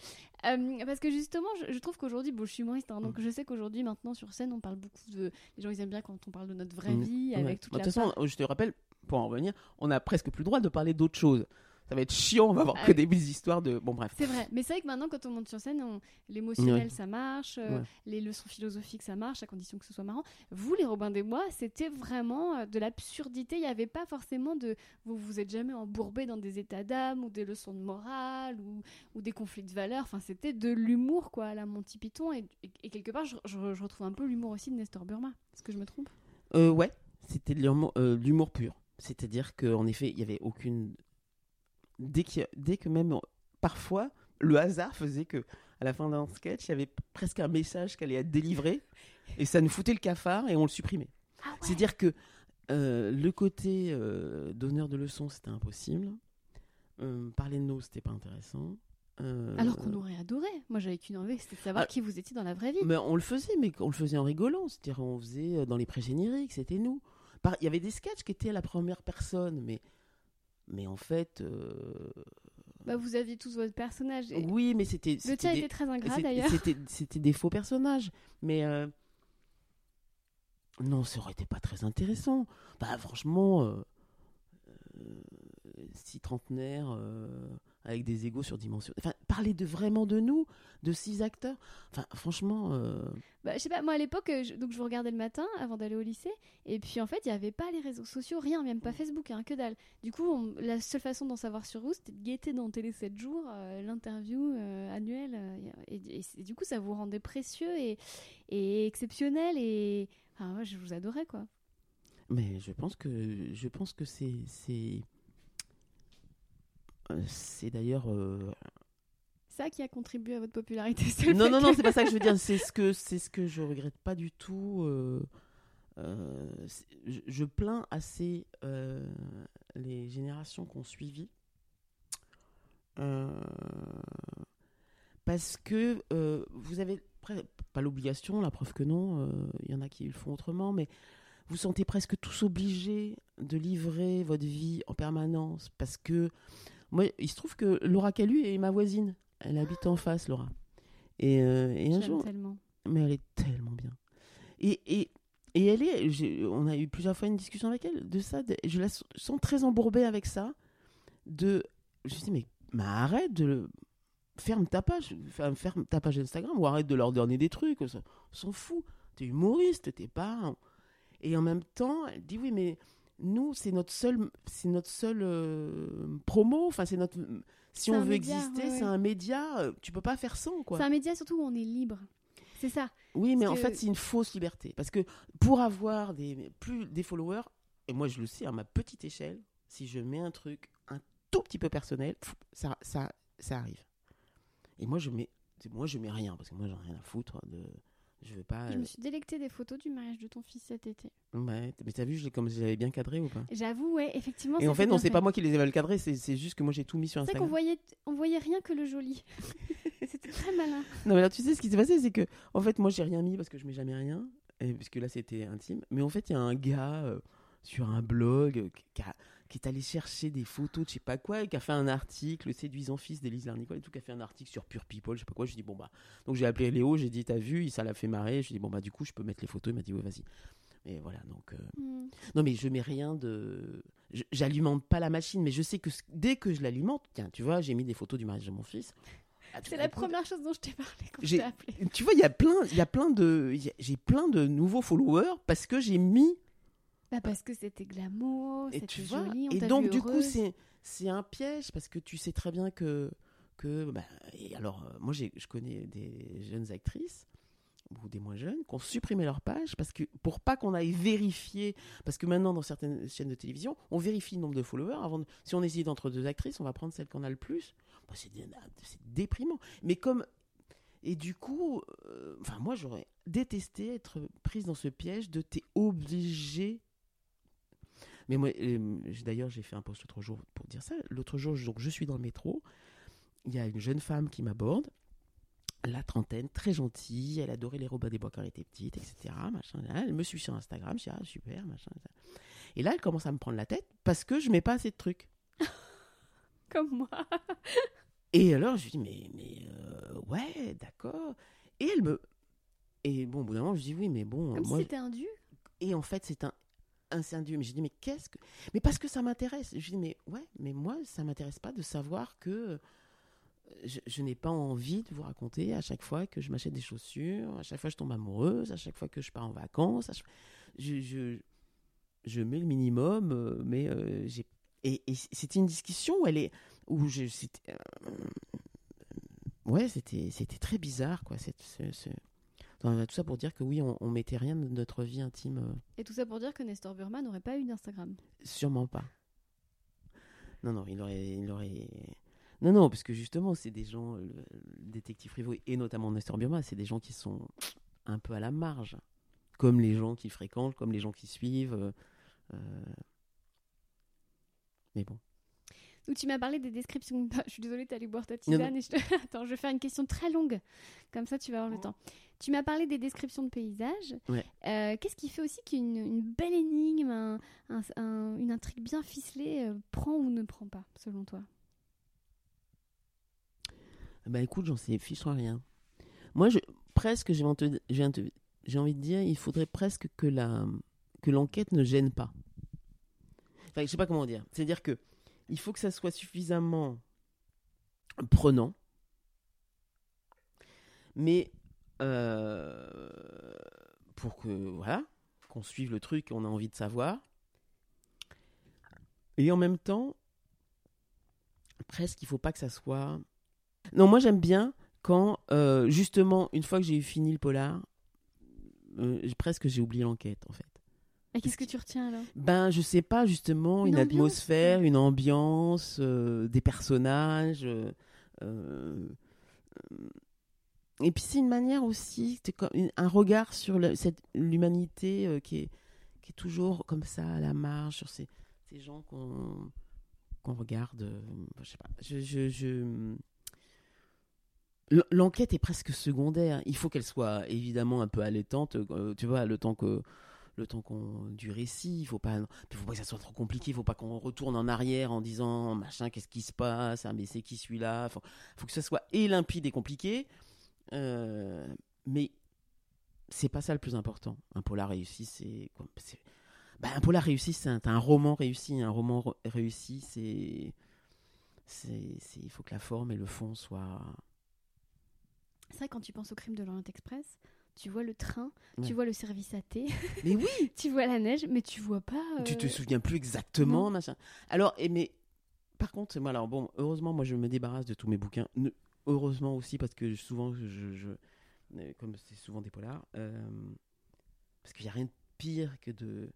Euh, parce que justement, je, je trouve qu'aujourd'hui, bon, je suis humoriste, hein, donc je sais qu'aujourd'hui, maintenant, sur scène, on parle beaucoup de. Les gens, ils aiment bien quand on parle de notre vraie Mm. vie, avec toute De la. toute façon, part- je te rappelle, pour en revenir, on a presque plus le droit de parler d'autre chose. Ça va être chiant, on va avoir Ah que oui. des histoires de. Bon, bref. C'est vrai, mais c'est vrai que maintenant, quand on monte sur scène, on- l'émotionnel, Ouais. ça marche, euh, Ouais. les leçons philosophiques, ça marche, à condition que ce soit marrant. Vous, les Robins des Bois, c'était vraiment euh, de l'absurdité. Il n'y avait pas forcément de. Vous vous êtes jamais embourbé dans des états d'âme ou des leçons de morale ou, ou des conflits de valeurs. Enfin, c'était de l'humour, quoi, à la Monty Python. Et, et- et quelque part, je, je- je retrouve un peu l'humour aussi de Nestor Burma. Est-ce que je me trompe? Euh, ouais, c'était de l'humour euh, de l'humour pur. C'est-à-dire qu'en effet, il y avait aucune. Dès, a- dès que même parfois, le hasard faisait que à la fin d'un sketch, il y avait presque un message qu'elle allait être délivré et ça nous foutait le cafard et on le supprimait. Ah C'est-à-dire que euh, le côté euh, donneur de leçons, c'était impossible. Euh, parler de nous, c'était pas intéressant. Euh, Alors qu'on aurait adoré. Moi, j'avais qu'une envie, c'était de savoir Ah. qui vous étiez dans la vraie vie. Mais on le faisait, mais on le faisait en rigolant. C'est-à-dire, on faisait dans les pré-génériques, c'était nous. Il y avait des sketchs qui étaient à la première personne, mais, mais en fait. euh, Bah, vous aviez tous votre personnage. et- Oui, mais c'était. Le tien des- était très ingrat d'ailleurs. C'était c'était des faux personnages. Mais. euh, Non, ça aurait été pas très intéressant. Bah, franchement. euh, Six trentenaires euh, avec des égos surdimensionnés. Enfin, parler de vraiment de nous, de six acteurs. Enfin, franchement. euh, Bah, je sais pas, moi à l'époque, euh, je- donc je vous regardais le matin avant d'aller au lycée, et puis en fait, il n'y avait pas les réseaux sociaux, rien, même pas Facebook, hein, que dalle. Du coup, on- la seule façon d'en savoir sur vous, c'était de guetter dans Télé 7 jours euh, l'interview euh, annuelle, et, et- et du coup, ça vous rendait précieux et, et exceptionnel, et enfin, moi, je vous adorais, quoi. Mais je pense que je pense que c'est c'est euh, c'est d'ailleurs euh, Ça qui a contribué à votre popularité, non non que- non c'est pas ça que je veux dire. [LAUGHS] C'est ce que c'est ce que je regrette pas du tout euh, euh, je, je plains assez euh, les générations qui ont suivi euh, parce que vous avez pas l'obligation la preuve que non il y en a qui le font autrement mais vous sentez presque tous obligés de livrer votre vie en permanence parce que moi il se trouve que Laura Calu est ma voisine elle habite en face Laura et, euh, et un jour tellement. mais elle est tellement bien. Et, et, et elle est, on a eu plusieurs fois une discussion avec elle de ça. de- je la sens très embourbée avec ça. De, je me dis, mais, mais arrête de le- ferme ta page, ferme, ferme ta page Instagram ou arrête de leur donner des trucs. On s'en fout. T'es humoriste, t'es pas. Et en même temps, elle dit, oui, mais nous, c'est notre seul, c'est notre seul euh, promo. Enfin, c'est notre. Si on veut média, exister, ouais, c'est ouais. un média. euh, Tu peux pas faire sans, quoi. C'est un média surtout où on est libre. C'est ça. Oui, mais Parce en que- fait, c'est une fausse liberté. Parce que pour avoir des, plus des followers, et moi je le sais à ma petite échelle, si je mets un truc un tout petit peu personnel, ça, ça, ça arrive. Et moi je mets, moi je mets rien parce que moi j'en ai rien à foutre de, je veux pas. Je me suis délectée des photos du mariage de ton fils cet été. Ouais, mais t'as vu, je l'ai- comme j'avais bien cadré ou pas? J'avoue, ouais, effectivement. Et en fait, non, c'est pas moi qui les ai mal cadrés, c'est c'est juste que moi j'ai tout mis sur C'est vrai qu'on Instagram. voyait, on voyait rien que le joli. [LAUGHS] C'était très malin. Non, mais là, tu sais, ce qui s'est passé, c'est que, en fait, moi, j'ai rien mis parce que je mets jamais rien. et, parce que là c'était intime. Mais en fait, il y a un gars euh, sur un blog euh, qui, a- qui est allé chercher des photos de je sais pas quoi et qui a fait un article, le séduisant fils d'Élise Larnicole et tout, qui a fait un article sur Pure People, je sais pas quoi. Je dis bon bah. Donc j'ai appelé Léo, j'ai dit t'as vu, ça l'a fait marrer. Je dis bon bah du coup je peux mettre les photos. Il m'a dit ouais vas-y. Et voilà donc. euh, Hmm. Non, mais je mets rien de. J'alimente pas la machine, mais je sais que dès que je l'alimente, tiens, tu vois, j'ai mis des photos du mariage de mon fils. Ah, C'est la première chose dont je t'ai parlé quand je appelé. Tu vois, il y a plein, il y a plein de, j'ai plein de nouveaux followers parce que j'ai mis. Bah parce que c'était glamour, Et c'était tu vois, joli, on et donc du coup c'est c'est un piège parce que tu sais très bien que que bah, et alors euh, moi je connais des jeunes actrices ou des moins jeunes qui ont supprimé leur page parce que pour pas qu'on aille vérifier parce que maintenant dans certaines chaînes de télévision on vérifie le nombre de followers avant de- si on hésite entre deux actrices on va prendre celle qu'on a le plus. Bah, c'est déprimant. Mais comme et du coup euh, enfin moi j'aurais détesté être prise dans ce piège de t'es obligé mais moi, euh, d'ailleurs, j'ai fait un post l'autre jour pour dire ça. L'autre jour, donc, je suis dans le métro. Il y a une jeune femme qui m'aborde, la trentaine, très gentille. Elle adorait les Robins des Bois quand elle était petite, etc. Machin, elle me suit sur Instagram. Je dis, ah, super, machin. Et là, elle commence à me prendre la tête parce que je mets pas assez de trucs. [LAUGHS] Comme moi. [LAUGHS] Et alors, je lui dis, mais, mais euh, ouais, d'accord. Et elle me. Et bon, au bout d'un moment, je dis, oui, mais bon. Comme moi, si c'était un dû? Et en fait, c'est un, dieu. Mais j'ai dit, mais qu'est-ce que. Mais parce que ça m'intéresse. Je dis, mais ouais, mais moi, ça m'intéresse pas de savoir que euh, je, n'ai pas envie de vous raconter à chaque fois que je m'achète des chaussures, à chaque fois que je tombe amoureuse, à chaque fois que je pars en vacances. Je, je, je mets le minimum, euh, mais euh, j'ai. Et, c'était une discussion où elle est. Où je. c'était, ouais, c'était c'était très bizarre, quoi. Cette, ce, ce- Enfin, tout ça pour dire que oui, on, on mettait rien de notre vie intime. euh, Et tout ça pour dire que Nestor Burma n'aurait pas eu d'Instagram. Sûrement pas. Non, non, il aurait, il aurait. Non, non, parce que justement, c'est des gens, le, le détective Frivo et notamment Nestor Burma, c'est des gens qui sont un peu à la marge, comme les gens qui fréquentent, comme les gens qui suivent. euh, euh, Mais bon. Donc tu m'as parlé des descriptions. de- [LAUGHS] Je suis désolée, t'es allé boire ta Non, tisane. Et je te- [LAUGHS] Attends, je vais faire une question très longue. Comme ça, tu vas avoir le temps. Tu m'as parlé des descriptions de paysages. Ouais. Euh, Qu'est-ce qui fait aussi qu'une une belle énigme, un- un- un- une intrigue bien ficelée euh, prend ou ne prend pas, selon toi? Bah écoute, j'en sais fiche rien. Moi, je, presque, j'ai envie, de- envie dire, il faudrait presque que la que l'enquête ne gêne pas. Enfin, je sais pas comment dire. C'est-à-dire que il faut que ça soit suffisamment prenant, mais euh, pour que voilà, qu'on suive le truc, on a envie de savoir. Et en même temps, presque, il faut pas que ça soit non, moi j'aime bien quand, euh, justement, une fois que j'ai fini le polar, euh, presque j'ai oublié l'enquête en fait. Et qu'est-ce que tu retiens alors? Ben, je sais pas, justement, Une atmosphère, une ambiance, euh, des personnages. euh, euh, et puis c'est une manière aussi, comme un regard sur l'humanité qui, est, qui est toujours comme ça à la marge, sur ces, ces gens qu'on regarde. je sais pas. Je, je, je- L- L'enquête est presque secondaire. Il faut qu'elle soit évidemment un peu allaitante, tu vois, le temps que le temps qu'on du récit. Il faut pas, il faut pas que ça soit trop compliqué. Il faut pas qu'on retourne en arrière en disant machin, qu'est-ce qui se passe, ah, mais c'est qui celui-là. Faut, faut que ça soit et limpide et compliqué. Euh, mais c'est pas ça le plus important. Un polar réussi, c'est bah, un polar réussi, c'est un, roman réussi. Un roman réussi, c'est il faut que la forme et le fond soient vrai, quand tu penses au crime de l'Orient Express, tu vois le train, Ouais. tu vois le service à thé, [LAUGHS] mais oui tu vois la neige, mais tu vois pas. tu te euh, souviens plus exactement non. machin alors et mais par contre moi alors bon heureusement moi je me débarrasse de tous mes bouquins Ne- heureusement aussi parce que souvent je, euh, comme c'est souvent des polars euh, parce qu'il y a rien de pire que de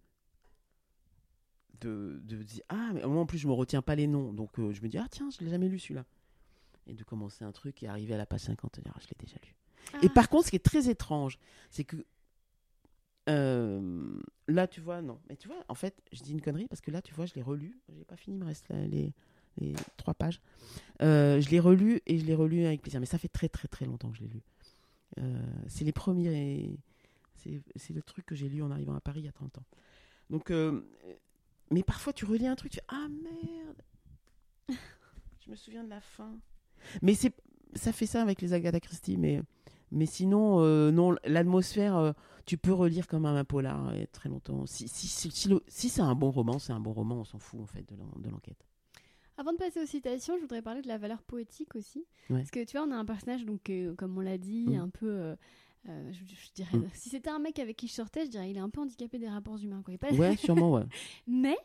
de, de dire ah mais moi en plus je me retiens pas les noms donc euh, je me dis ah tiens je l'ai jamais lu celui-là et de commencer un truc et arriver à la page 50 et dire ah, je l'ai déjà lu et par contre, ce qui est très étrange, c'est que euh, là, tu vois, non. Mais tu vois, en fait, je dis une connerie parce que là, tu vois, je l'ai relu. J'ai pas fini, il me reste là, les, les trois pages. Euh, je l'ai relu et je l'ai relu avec plaisir. Mais ça fait très, très, très longtemps que je l'ai lu. Euh, c'est les premiers. C'est le truc que j'ai lu en arrivant à Paris il y a 30 ans. Donc, mais parfois tu relis un truc, tu fais Ah merde [LAUGHS] Je me souviens de la fin. Mais c'est ça fait ça avec les Agatha Christie, mais, mais sinon, euh, non, l'atmosphère, euh, tu peux relire comme un polar euh, très longtemps. Si, si, si, si c'est un bon roman, c'est un bon roman, on s'en fout en fait de l'en- de l'enquête. Avant de passer aux citations, je voudrais parler de la valeur poétique aussi. Ouais. Parce que tu vois, on a un personnage, donc, euh, comme on l'a dit, Mm. un peu. euh, je, je dirais, Mm. si c'était un mec avec qui je sortais, je dirais il est un peu handicapé des rapports humains. Quoi. Pas- Ouais, sûrement, ouais. [LAUGHS] Mais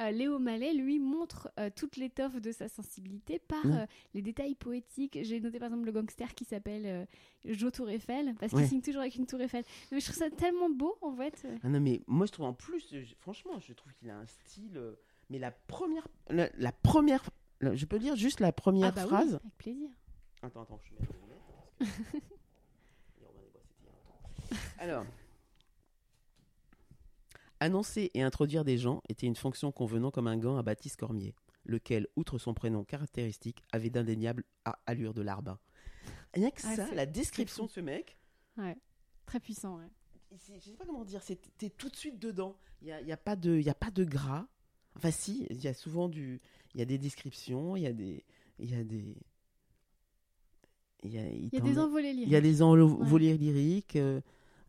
euh, Léo Mallet, lui, montre euh, toute l'étoffe de sa sensibilité par Ouais. euh, les détails poétiques. J'ai noté par exemple le gangster qui s'appelle Jo Tour Eiffel, parce qu'il Ouais. signe toujours avec une tour Eiffel. Mais je trouve ça tellement beau, en fait. Ah non, mais moi je trouve en plus, je- franchement, je trouve qu'il a un style. mais la première. La, la première. la- je peux lire juste la première Ah bah oui, phrase avec plaisir. Attends, attends, je mets que- [LAUGHS] Et Robin des Bois, c'était il y a longtemps. Alors. Annoncer et introduire des gens était une fonction convenant comme un gant à Baptiste Cormier, lequel, outre son prénom caractéristique, avait d'indéniables a- allures de larbin. Rien que Ah, ça, la description de ce mec, Très puissant, ouais. je sais pas comment dire, t'es tout de suite dedans. Il y a, y a pas de, il y a pas de gras. Enfin si, il y a souvent du, il y a des descriptions, il y a des, il y a des, il y a, Il y a des envolées lyriques. il y a des envolées lyriques, euh,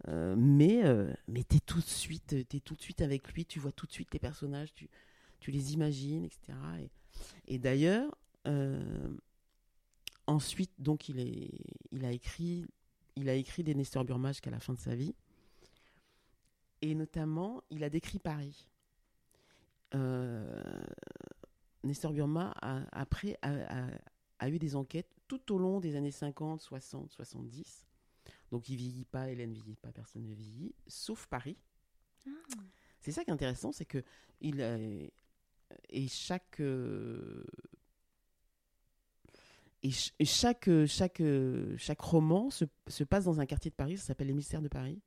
euh, mais euh, mais t'es tout de suite, t'es tout de suite avec lui, tu vois tout de suite les personnages, tu, tu les imagines, etc. Et, d'ailleurs, euh, ensuite donc il est, il a écrit, il a écrit des Nestor Burma jusqu'à la fin de sa vie, et notamment il a décrit Paris. Euh, Nestor Burma après a eu des enquêtes tout au long des années 50, 60, 70. Donc il vieillit pas, Hélène vieillit pas, personne ne vieillit, sauf Paris. Ah. C'est ça qui est intéressant, c'est que il a- et chaque euh, et, ch- et chaque chaque chaque roman se, se passe dans un quartier de Paris, ça s'appelle les mystères de Paris.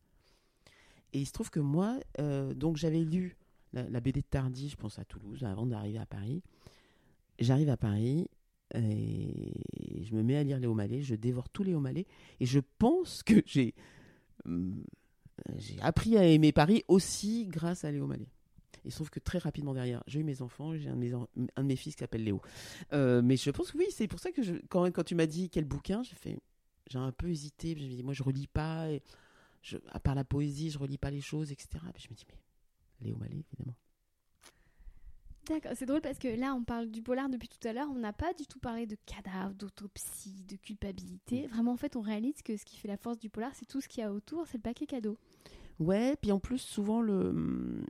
Et il se trouve que moi, euh, donc j'avais lu la, la BD de Tardy, je pense à Toulouse, avant d'arriver à Paris. J'arrive à Paris et je me mets à lire Léo Mallet, je dévore tous Léo Mallet et je pense que j'ai j'ai appris à aimer Paris aussi grâce à Léo Mallet. Il se trouve que très rapidement derrière, j'ai eu mes enfants, j'ai un, de mes fils qui s'appelle Léo. Euh, mais je pense que oui, c'est pour ça que quand, quand tu m'as dit quel bouquin, j'ai fait, j'ai un peu hésité. Je me dis, moi je relis pas, à part la poésie, je relis pas les choses, etc. Puis je me dis, mais Léo Mallet, évidemment. D'accord, c'est drôle parce que là, on parle du polar depuis tout à l'heure. On n'a pas du tout parlé de cadavre, d'autopsie, de culpabilité. Vraiment, en fait, on réalise que ce qui fait la force du polar, c'est tout ce qu'il y a autour, c'est le paquet cadeau. Ouais, puis en plus, souvent, le,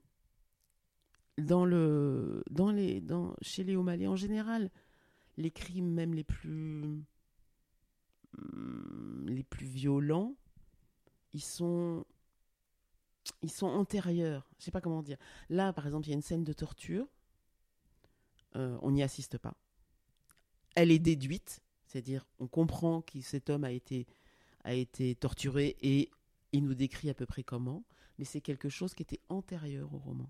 dans le, dans les, dans, chez Léo Mallet, en général, les crimes même les plus, hum, les plus violents, ils sont, ils sont antérieurs. Je sais pas comment dire. Là, par exemple, il y a une scène de torture. Euh, on n'y assiste pas. Elle est déduite, c'est-à-dire on comprend que cet homme a été, a été torturé et il nous décrit à peu près comment, mais c'est quelque chose qui était antérieur au roman,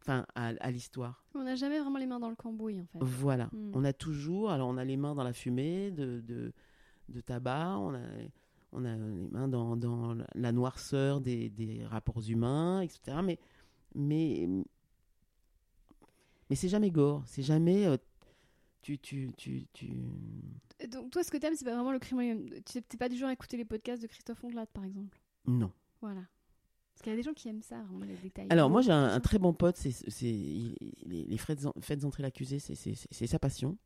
enfin à, à l'histoire. On n'a jamais vraiment les mains dans le cambouis, en fait. Voilà, Mm. on a toujours, alors on a les mains dans la fumée de, de, de tabac, on a, on a les mains dans, dans la noirceur des, des rapports humains, etc. Mais, mais, mais c'est jamais gore, c'est jamais... euh, tu, tu, tu, tu... Donc, toi, ce que t'aimes, c'est pas vraiment le crime. Tu t'es pas du genre à écouter les podcasts de Christophe Ondelat, par exemple? Non. Voilà. Parce qu'il y a des gens qui aiment ça, vraiment, les détails. Alors moi j'ai un, très bon pote, c'est les, les fêtes, fêtes entrer l'accusé, c'est- c'est c'est- c'est sa passion.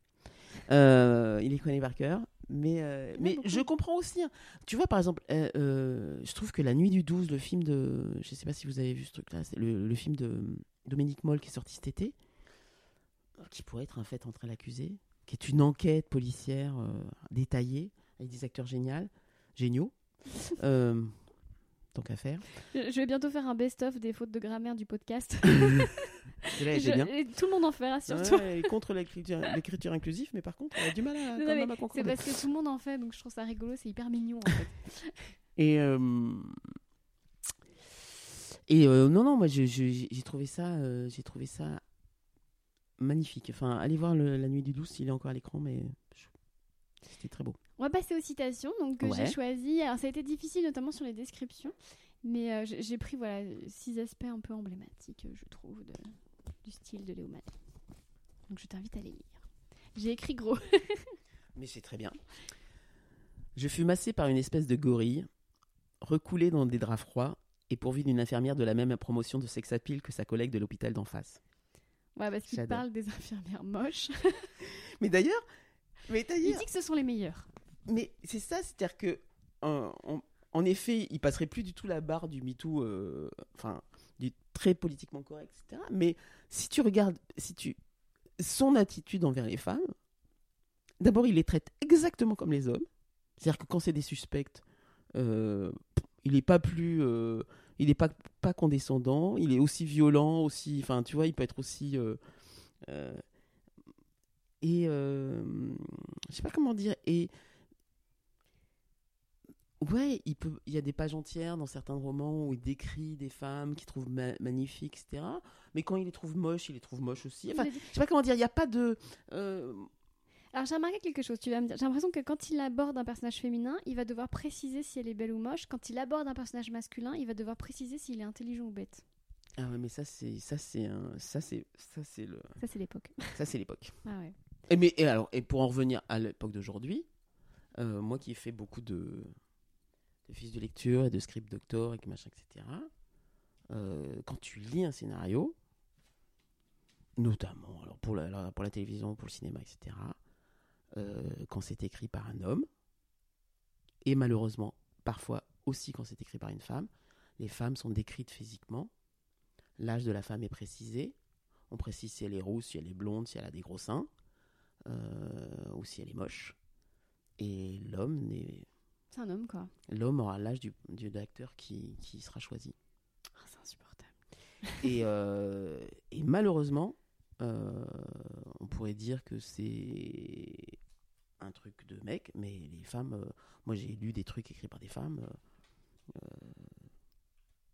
Euh, il les connaît par cœur. Mais, euh, Ouais, mais beaucoup. je comprends aussi. hein. Tu vois, par exemple, euh, je trouve que La Nuit du 12, le film de. Je sais pas si vous avez vu ce truc-là, c'est le, le film de Dominique Moll qui est sorti cet été, qui pourrait être un fait entrer l'accusé, qui est une enquête policière euh, détaillée, avec des acteurs géniaux. géniaux. [LAUGHS] Euh, tant qu'à faire. Je, vais bientôt faire un best-of des fautes de grammaire du podcast. [LAUGHS] Était Je- bien. et tout le monde en Ouais, rassure-toi. elle est contre l'écriture inclusive, mais par contre, elle a du mal à, Non, quand mais même à C'est parce que tout le monde en fait, donc je trouve ça rigolo, c'est hyper mignon en fait. [LAUGHS] Et, euh, et euh, non, non, moi j'ai trouvé ça, euh, j'ai trouvé ça magnifique. Enfin, allez voir le- La Nuit du 12 s'il est encore à l'écran, mais je- c'était très beau. On va passer aux citations donc, que Ouais. j'ai choisies. Alors ça a été difficile notamment sur les descriptions. Mais euh, j'ai pris voilà six aspects un peu emblématiques, euh, je trouve, de- du style de Léo Manet. Donc je t'invite à les lire. J'ai écrit gros. [LAUGHS] Mais c'est très bien. Je fus massé par une espèce de gorille, recoulé dans des draps froids et pourvu d'une infirmière de la même promotion de sex appeal que sa collègue de l'hôpital d'en face. Ouais, parce qu'il parle des [LAUGHS] infirmières moches. Mais d'ailleurs, mais Il dit que ce sont les meilleurs. mais c'est ça, c'est-à-dire que euh, en effet, il passerait plus du tout la barre du MeToo, euh, enfin, du très politiquement correct, etc. Mais si tu regardes, si tu son attitude envers les femmes, d'abord, il les traite exactement comme les hommes. C'est-à-dire que quand c'est des suspects, euh, il n'est pas plus, euh, il n'est pas pas condescendant. Il est aussi violent, aussi, enfin, tu vois, il peut être aussi euh, euh, et euh, je sais pas comment dire et ouais il peut il y a des pages entières dans certains romans où il décrit des femmes qu'il trouve ma- magnifiques etc mais quand il les trouve moches il les trouve moches aussi enfin je sais pas comment dire il n'y a pas de euh, Alors j'ai remarqué quelque chose, tu vas me dire. J'ai l'impression que quand il aborde un personnage féminin, il va devoir préciser si elle est belle ou moche. Quand il aborde un personnage masculin, il va devoir préciser s'il est intelligent ou bête. ah ouais mais ça c'est ça c'est un ça c'est ça c'est le Ça c'est l'époque. [LAUGHS] ça c'est l'époque Ah ouais. Et, mais, et, alors, et pour en revenir à l'époque d'aujourd'hui, euh, moi qui ai fait beaucoup de, de fiches de lecture et de script doctor et que machin, etc., euh, quand tu lis un scénario, notamment alors pour, la, la- pour la télévision, pour le cinéma, etc., euh, quand c'est écrit par un homme, et malheureusement, parfois aussi quand c'est écrit par une femme, les femmes sont décrites physiquement, l'âge de la femme est précisé, on précise si elle est rousse, si elle est blonde, si elle a des gros seins euh, ou si elle est moche. Et l'homme n'est- C'est un homme quoi. l'homme aura l'âge du, du de l'acteur qui, qui sera choisi. Ah, c'est insupportable. Et, euh, et malheureusement, euh, on pourrait dire que c'est un truc de mec, mais les femmes, euh, moi j'ai lu des trucs écrits par des femmes. euh,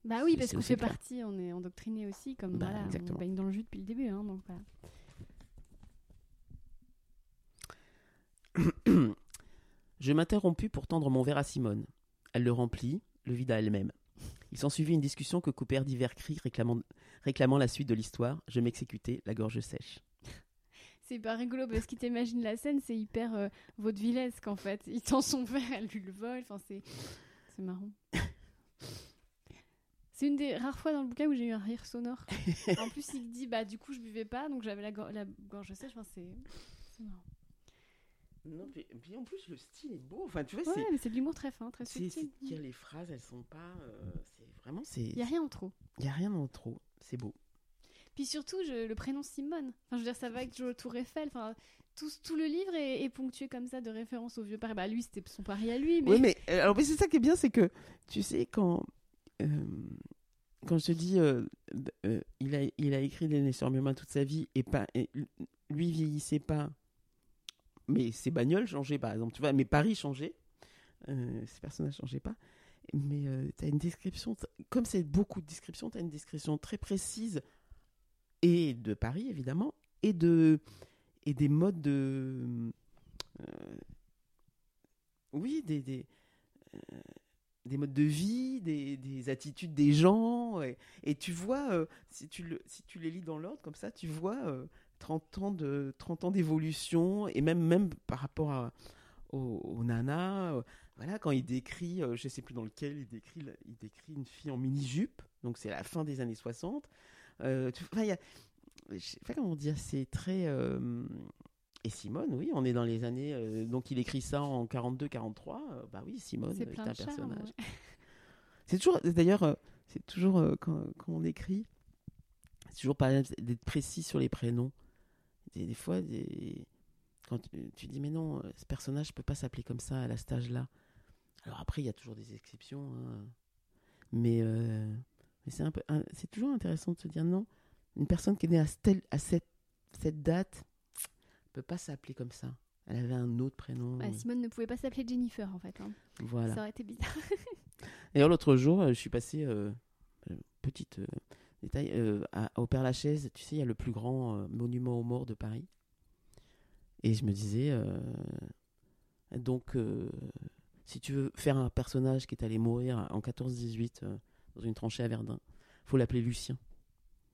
Bah oui, parce c'est qu'on fait clair. partie, on est endoctriné aussi, comme Bah, voilà, on baigne dans le jus depuis le début, hein, donc voilà. [COUGHS] Je m'interrompus pour tendre mon verre à Simone. Elle le remplit, le vida elle-même. Il s'ensuivit une discussion que coupèrent divers cris réclamant, réclamant la suite de l'histoire. Je m'exécutais, la gorge sèche. C'est pas rigolo parce qu'il t'imagine la scène, c'est hyper euh, vaudevillesque en fait. Il tend son verre, elle lui le vole, enfin c'est c'est marrant. C'est une des rares fois dans le bouquin où j'ai eu un rire sonore. [LAUGHS] en plus, il dit bah du coup je buvais pas, donc j'avais la, gor- la gorge sèche. Enfin c'est c'est marrant. Non, puis, puis en plus, le style est beau. Enfin, tu vois, Ouais, mais c'est de l'humour très fin, très c'est, subtil. c'est, c'est- les phrases, elles sont pas. euh, c'est vraiment. C'est, Il y a rien en trop. y a rien en trop. C'est beau. Puis surtout, je- le prénom Simone. Enfin, je veux dire, ça va avec Joe Tour Eiffel. Enfin, tout, tout le livre est, est ponctué comme ça de références au vieux Paris. Bah, lui, c'était son Paris à lui, mais. Oui, mais, euh, alors, mais c'est ça qui est bien, c'est que, tu sais, quand, euh, quand je te dis, euh, il, a, il a écrit Les Nez sur mes mains toute sa vie, et, pas, et lui vieillissait pas, mais ses bagnoles changeaient, par exemple, tu vois, mais Paris changeait, euh, ses personnages changeaient pas, mais tu as une description, comme c'est beaucoup de descriptions, tu as une description très précise, et de Paris, évidemment, et, de, et des modes de... euh, oui, des, des, euh, des modes de vie, des, des attitudes des gens. Et, et tu vois, euh, si, tu le, si tu les lis dans l'ordre comme ça, tu vois euh, 30 ans de 30 ans d'évolution et même même par rapport à, au, au nana. euh, voilà, quand il décrit, euh, je sais plus dans lequel il décrit, il décrit une fille en mini jupe. Donc c'est la fin des années 60. Euh, tu- enfin, il y a, je sais pas comment dire, c'est très euh, et Simone, oui, on est dans les années. euh, donc il écrit ça en 42-43. euh, bah oui, Simone c'est un charme. personnage. ouais. [LAUGHS] C'est toujours, d'ailleurs, c'est toujours quand, quand on écrit, c'est toujours par exemple d'être précis sur les prénoms. Des, des fois, des- quand tu, tu dis mais non, euh, ce personnage peut pas s'appeler comme ça à la stage là. Alors après, il y a toujours des exceptions, hein. mais, euh, mais c'est un peu, un- c'est toujours intéressant de se dire non, une personne qui est née à, tel- à cette, cette date [TSK] peut pas s'appeler comme ça. Elle avait un autre prénom. Simone ne pouvait pas s'appeler Jennifer en fait. hein. voilà. Ça aurait été bizarre. D'ailleurs, l'autre jour, euh, je suis passé, euh, petite euh, détail, euh, à, au Père Lachaise, tu sais, il y a le plus grand euh, monument aux morts de Paris. Et je me disais, euh, donc, euh, si tu veux faire un personnage qui est allé mourir en 14-18 euh, dans une tranchée à Verdun. faut l'appeler Lucien.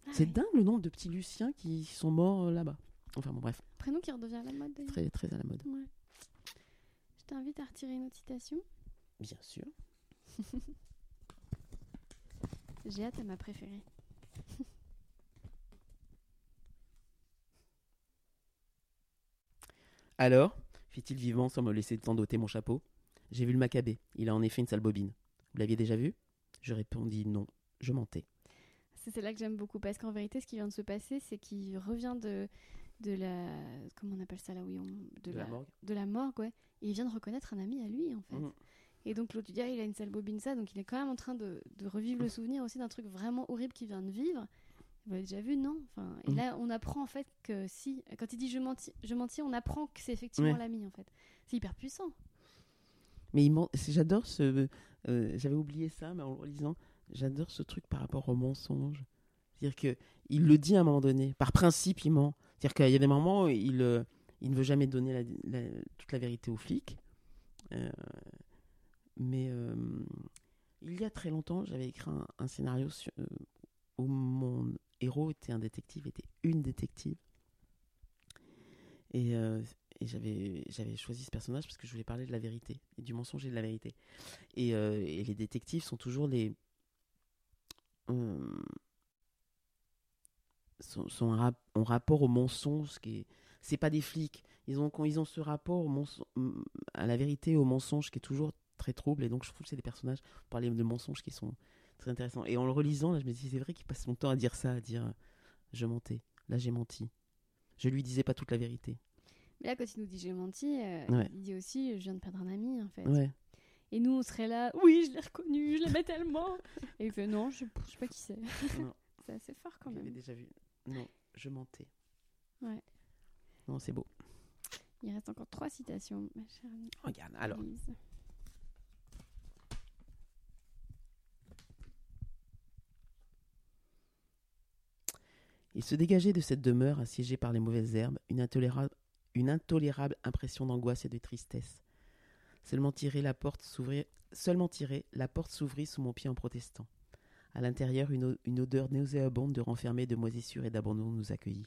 Ah C'est oui. dingue le nombre de petits Luciens qui sont morts euh, là-bas. Enfin bon, bref, Prénom qui redevient à la mode très, très à la mode. Ouais. Je t'invite à retirer une autre citation. Bien sûr. [LAUGHS] J'ai hâte à ma préférée. [LAUGHS] Alors, fit-il vivant sans me laisser le temps d'ôter mon chapeau J'ai vu le macabé. Il a en effet une sale bobine. Vous l'aviez déjà vu Je répondis non. Je mentais. C'est celle-là que j'aime beaucoup parce qu'en vérité, ce qui vient de se passer, c'est qu'il revient de, de la. Comment on appelle ça là oui, on- de, De la morgue de la morgue, ouais. Et il vient de reconnaître un ami à lui, en fait. Mhm. Et donc l'autre il a une sale bobine, ça. Donc il est quand même en train de, de revivre le souvenir aussi d'un truc vraiment horrible qu'il vient de vivre. Vous l'avez déjà vu, non? Enfin, Et Mhm. là, on apprend en fait que si. Quand il dit je mentis, je mentis on apprend que c'est effectivement Ouais. l'ami, en fait. C'est hyper puissant. Mais ment- j'adore ce. euh, J'avais oublié ça, mais en le lisant, j'adore ce truc par rapport au mensonge. C'est-à-dire que il le dit à un moment donné. Par principe, il ment. C'est-à-dire qu'il y a des moments où il, euh, il ne veut jamais donner la- la- toute la vérité aux flics. Euh, mais euh, il y a très longtemps, j'avais écrit un, scénario euh, où mon héros était un détective, était une détective. Et, euh, j'avais choisi ce personnage parce que je voulais parler de la vérité et du mensonge et de la vérité. Et, les détectives sont toujours les sont, rapport au mensonge qui est c'est pas des flics ils ont ils ont ce rapport à la vérité au mensonge qui est toujours très trouble et donc je trouve que c'est des personnages pour parler de mensonges qui sont très intéressants et en le relisant là je me dis c'est vrai qu'il passe son temps à dire ça à dire euh, je mentais là j'ai menti je lui disais pas toute la vérité Mais là, quand il nous dit j'ai menti, euh, Ouais. il dit aussi je viens de perdre un ami, en fait. ouais Et nous, on serait là, oui, je l'ai reconnu, je l'aimais tellement. [LAUGHS] Et il fait non, je, je sais pas qui c'est. [LAUGHS] C'est assez fort quand l'avez même. déjà vu Non, je mentais. Ouais. Non, c'est beau. Il reste encore trois citations, ma chère Regarde, alors. Lise. Il se dégageait de cette demeure assiégée par les mauvaises herbes une intolérable, une intolérable impression d'angoisse et de tristesse. Seulement tiré la porte s'ouvrit, seulement tiré, la porte s'ouvrit sous mon pied en protestant. À l'intérieur, une, odeur nauséabonde de renfermé, de moisissure et d'abandon nous accueillit.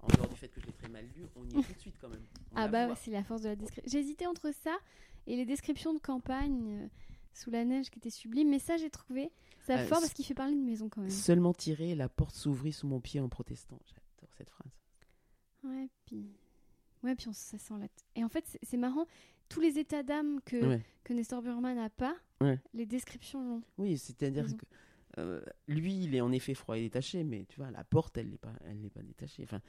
En dehors du fait que je l'ai très mal lu, on y est tout de suite quand même. On Ah bah c'est la force de la description. J'hésitais entre ça et les descriptions de campagne euh, sous la neige qui étaient sublimes, mais ça j'ai trouvé ça Euh, fort parce qu'il fait parler de maison quand même. Seulement tiré, la porte s'ouvrit sous mon pied en protestant. J'adore cette phrase. Ouais, puis ouais, puis on, ça sent la. Et en fait c'est marrant, tous les états d'âme que Ouais. que Nestor Burman n'a pas, Ouais. les descriptions l'ont. Oui, c'est-à-dire que euh, lui, il est en effet froid et détaché, mais tu vois, la porte, elle n'est pas, elle n'est pas détachée. Enfin,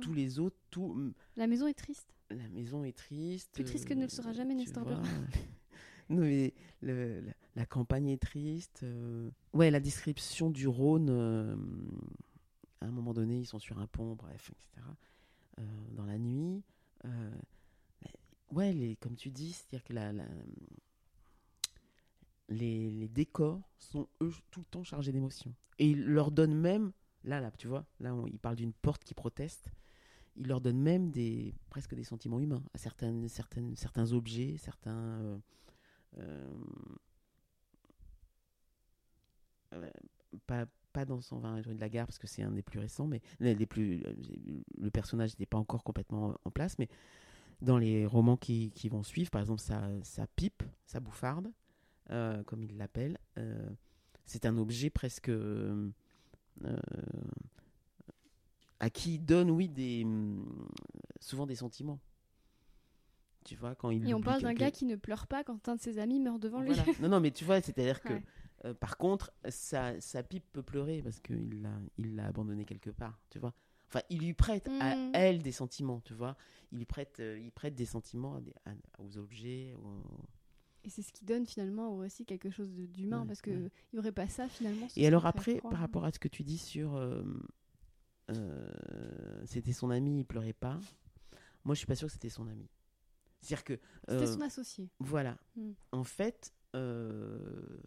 tous les autres, tout, mm, La maison est triste. la maison est triste. Plus triste que ne le sera jamais tu Nestor. Burman. [LAUGHS] [LAUGHS] non, mais la, campagne est triste. euh. Ouais, la description du Rhône. euh, à un moment donné, ils sont sur un pont, bref, etc. euh, dans la nuit. euh, ouais, comme tu dis, c'est-à-dire que les, les décors sont eux tout le temps chargés d'émotions. Et ils leur donnent même, là, là, tu vois, là, on, il parle d'une porte qui proteste. Il leur donne même des, presque des sentiments humains à certaines, certaines, certains objets, certains. Pas, pas dans 120 jours de la gare parce que c'est un des plus récents, mais les, plus, le personnage n'était pas encore complètement en place, mais dans les romans qui, qui vont suivre, par exemple, sa, sa pipe, sa bouffarde, euh, comme il l'appelle, euh, c'est un objet presque euh, à qui il donne, oui, des, hum, souvent des sentiments. Tu vois, quand il Et on parle d'un gars qui ne pleure pas quand un de ses amis meurt devant lui. voilà. [LAUGHS] Non, non, mais tu vois, c'est-à-dire que, euh, par contre, sa, sa pipe peut pleurer parce qu'il l'a, il abandonné quelque part, tu vois. Enfin, il lui prête à Mhm. elle des sentiments, tu vois. Il lui prête, euh, il prête des sentiments à des- à- aux objets. aux- Et c'est ce qui donne finalement au récit quelque chose d'humain Ouais, parce que ouais. il y aurait pas ça finalement. Et alors après, par rapport à ce que tu dis sur, euh, euh, c'était son ami, il pleurait pas. Moi, je suis pas sûr que c'était son ami. C'est-à-dire que, C'était euh, son associé. Voilà. Hmm. En fait, euh,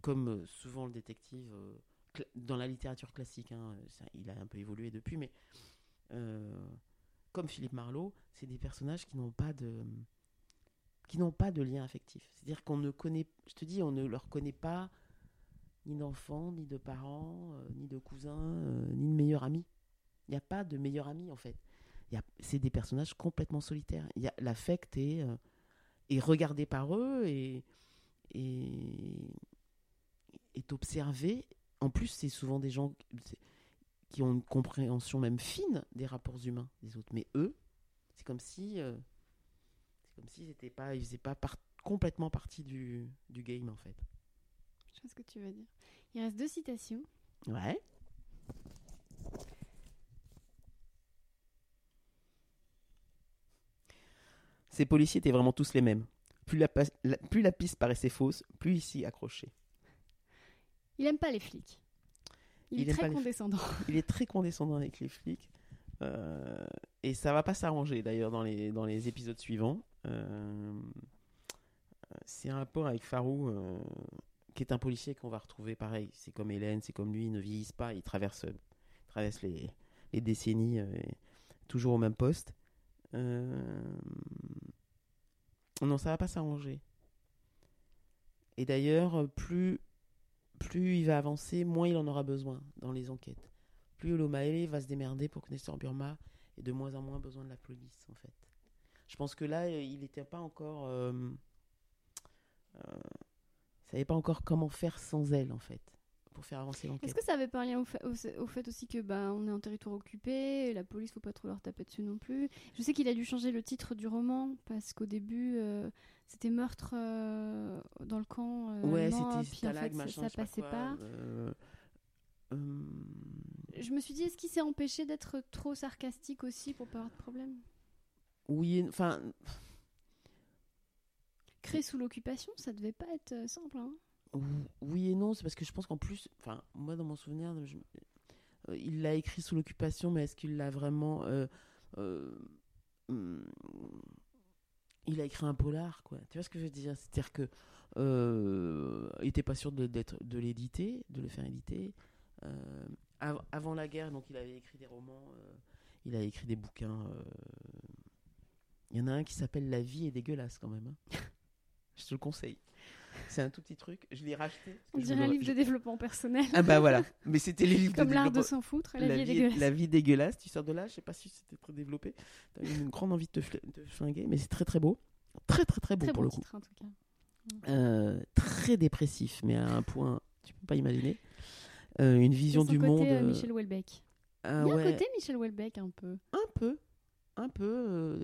comme euh, souvent le détective, dans la littérature classique, hein, ça, il a un peu évolué depuis, mais euh, comme Philippe Marlowe, c'est des personnages qui n'ont pas de qui n'ont pas de lien affectif. C'est-à-dire qu'on ne connaît, je te dis, on ne leur connaît pas ni d'enfants, ni de parents, euh, ni de cousins, euh, ni de meilleurs amis. Il n'y a pas de meilleurs amis en fait. C'est des personnages complètement solitaires. Y a l'affect est, euh, est regardé par eux et, et est observé. En plus, c'est souvent des gens qui ont une compréhension même fine des rapports humains des autres. Mais eux, c'est comme si, euh, c'est comme s'ils n'étaient pas, ils faisaient pas par- complètement partie du, du game en fait. Je sais ce que tu veux dire. Il reste deux citations. Ouais. Ces policiers étaient vraiment tous les mêmes. Plus la, pa- la- plus la piste paraissait fausse, plus ici accroché. Il aime pas les flics. Il, Il est très condescendant. [LAUGHS] Il est très condescendant avec les flics. euh, et ça va pas s'arranger d'ailleurs dans les, dans les épisodes suivants. Euh, c'est un rapport avec Farou, euh, qui est un policier qu'on va retrouver pareil. C'est comme Hélène, c'est comme lui, ils ne vieillissent pas, ils traversent, ils traversent les, les décennies, toujours au même poste. Euh, non, ça va pas s'arranger. Et d'ailleurs, plus, plus il va avancer, moins il en aura besoin dans les enquêtes. Plus Olomaele va se démerder pour que Nestor Burma ait de moins en moins besoin de la police, en fait. Je pense que là, il n'était pas encore. Euh, euh, savait pas encore comment faire sans elle, en fait, pour faire avancer Est-ce que ça avait pas un lien au fait, au- au fait aussi que bah, on est en territoire occupé, et la police faut pas trop leur taper dessus non plus. Je sais qu'il a dû changer le titre du roman parce qu'au début euh, c'était meurtre euh, dans le camp. euh, Ouais, c'était puis en fait, machin, ça, pas passait pas. Je me suis dit est-ce qu'il s'est empêché d'être trop sarcastique aussi pour pas avoir de problème? Oui, enfin, Créer sous l'occupation, ça devait pas être simple. Hein Oui et non, c'est parce que je pense qu'en plus, enfin, moi dans mon souvenir, euh, il l'a écrit sous l'occupation, mais est-ce qu'il l'a vraiment. euh, euh, hum, il a écrit un polar, quoi. Tu vois ce que je veux dire? C'est-à-dire que. euh, il n'était pas sûr de, l'éditer, de le faire éditer. Av- avant la guerre, donc il avait écrit des romans, il a écrit des bouquins. Il y en a un qui s'appelle La vie est dégueulasse quand même. hein. [LAUGHS] je te le conseille. C'est un tout petit truc. Je l'ai racheté. On dirait un livre de développement personnel. Ah bah voilà. Mais c'était les livres Comme de l'art de s'en foutre, la, la, vie est dégueulasse. la vie dégueulasse. Tu sors de là, je sais pas si c'était très développé. T'as eu une grande envie de te, te flinguer, mais c'est très très beau. Très très très beau Très pour bon le coup. titre en tout cas. Euh, très dépressif, mais à un point, tu peux pas imaginer. Euh, une vision du côté, monde. euh, euh, Michel Houellebecq. ah Il y a ouais, un côté Michel Houellebecq un peu. un peu, un peu,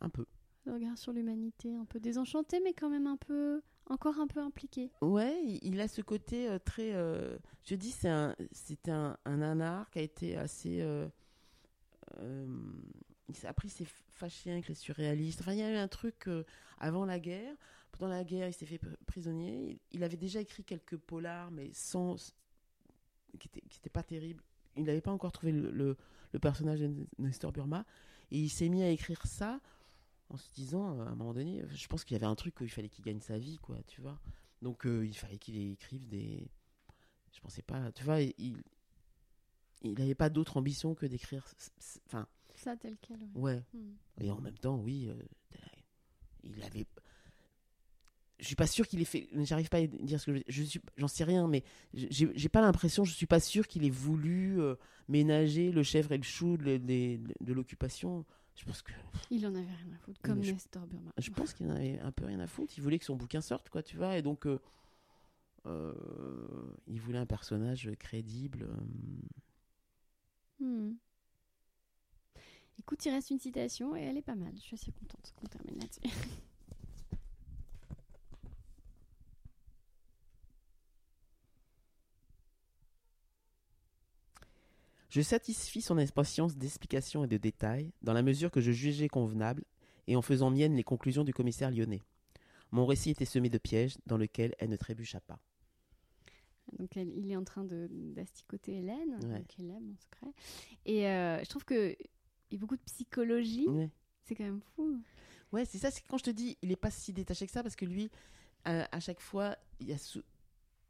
un peu. Le regard sur l'humanité, un peu désenchanté, mais quand même un peu, encore un peu impliqué. Ouais, il- a ce côté euh, très. euh, je dis, c'est un, c'est un, un qui a été assez. euh, il s'est- après, il s'est fâché avec les surréalistes. Enfin, il y a eu un truc avant la guerre. Pendant la guerre, il s'est fait pr- prisonnier. Il, avait déjà écrit quelques polars, mais sans. qui n'étaient pas terribles. Il n'avait pas encore trouvé le, le- le personnage de Nestor Burma. Et il s'est mis à écrire ça en se disant, euh, à un moment donné, je pense qu'il y avait un truc où il fallait qu'il gagne sa vie, quoi, tu vois. Donc euh, il fallait qu'il écrive des. Je pensais pas. Tu vois, il. Il n'avait pas d'autre ambition que d'écrire. Enfin, Ça tel quel. ouais. ouais. Hmm. Et en même temps, oui, euh, il avait. Je suis pas sûr qu'il ait fait. J'arrive pas à dire ce que je, je suis. J'en sais rien, mais j'ai pas l'impression. Je suis pas sûr qu'il ait voulu euh, ménager le chèvre et le chou de, de- de l'occupation. Je pense que. Il en avait rien à foutre, comme je- Nestor Burma. Je pense qu'il en avait un peu rien à foutre. Il voulait que son bouquin sorte, quoi, tu vois. Et donc, euh, euh, il voulait un personnage crédible. euh. Hmm. Écoute, il reste une citation et elle est pas mal. Je suis assez contente qu'on termine là-dessus. [LAUGHS] Je satisfis son impatience d'explications et de détails dans la mesure que je jugeais convenable et en faisant mienne les conclusions du commissaire lyonnais. Mon récit était semé de pièges dans lesquels elle ne trébucha pas. Donc elle- il est en train d'asticoter Hélène, Ouais. donc aime en secret. Et euh, je trouve que il y a beaucoup de psychologie. Ouais. C'est quand même fou. Ouais, c'est ça, c'est quand je te dis, il est pas si détaché que ça, parce que lui, à, à chaque fois, il y a,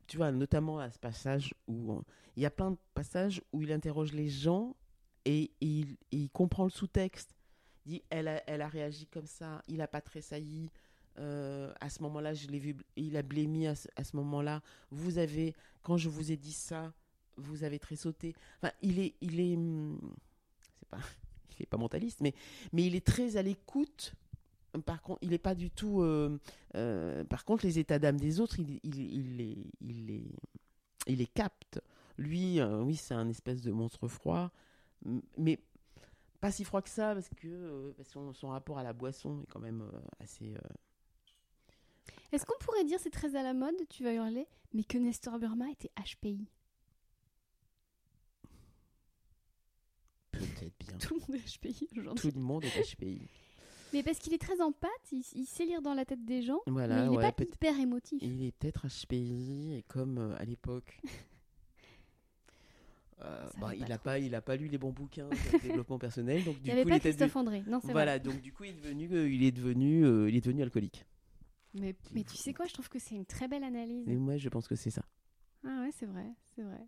tu vois, notamment à ce passage où il y a plein de passages où il interroge les gens et il, comprend le sous-texte. Il dit, elle a, elle a réagi comme ça, il a pas tressailli, Euh, à ce moment-là, je l'ai vu, il a blémi à ce, moment-là. Vous avez, quand je vous ai dit ça, vous avez très sauté. Enfin, il est, il est, hum, c'est pas, [LAUGHS] il est pas mentaliste, mais, mais il est très à l'écoute. Par contre, il est pas du tout. euh, euh, par contre, les états d'âme des autres, il, il, il les, il les, il les capte. Lui, euh, oui, c'est un espèce de monstre froid, mais pas si froid que ça parce que son, son rapport à la boisson est quand même assez. Est-ce qu'on pourrait dire, c'est très à la mode, tu vas hurler, mais que Nestor Burma était HPI Peut-être bien. Tout le monde est HPI aujourd'hui. Tout le monde est HPI. Mais parce qu'il est très en pâte, il, il sait lire dans la tête des gens, Voilà, mais il n'est ouais, pas hyper émotif. Il est peut-être HPI et comme euh, à l'époque. [LAUGHS] euh, bah, il n'a pas, il a pas lu les bons bouquins de [LAUGHS] développement personnel, donc Il du n'y avait coup pas il Christophe André, non, voilà, vrai. donc du coup il est devenu, euh, il est devenu, euh, il est devenu alcoolique. Mais, mais tu sais quoi, je trouve que c'est une très belle analyse. Et moi je pense que c'est ça. Ah ouais, c'est vrai, c'est vrai.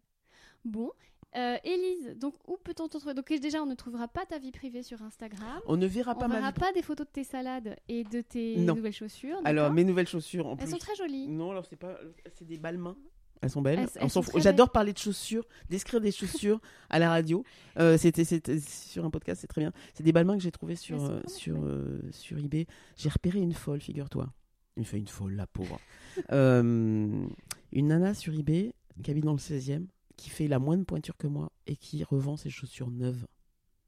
Bon, euh, Élise, donc où peut-on te trouver? Donc déjà, on ne trouvera pas ta vie privée sur Instagram. On ne verra On pas ne ma verra vie. pas des photos de tes salades et de tes Non. nouvelles chaussures. Alors mes nouvelles chaussures en Elles plus. sont très jolies. Non, alors c'est pas, c'est des balmains. Elles sont belles. Elles- On elles J'adore parler de chaussures, décrire des chaussures [LAUGHS] à la radio. Euh, c'était, sur un podcast, c'est très bien. C'est des balmains que j'ai trouvés sur Elles euh, sur euh, sur eBay. J'ai repéré une folle, figure-toi. Il fait une folle, la pauvre. [LAUGHS] Euh, une nana sur eBay qui habite dans le 16e, qui fait la moindre pointure que moi et qui revend ses chaussures neuves.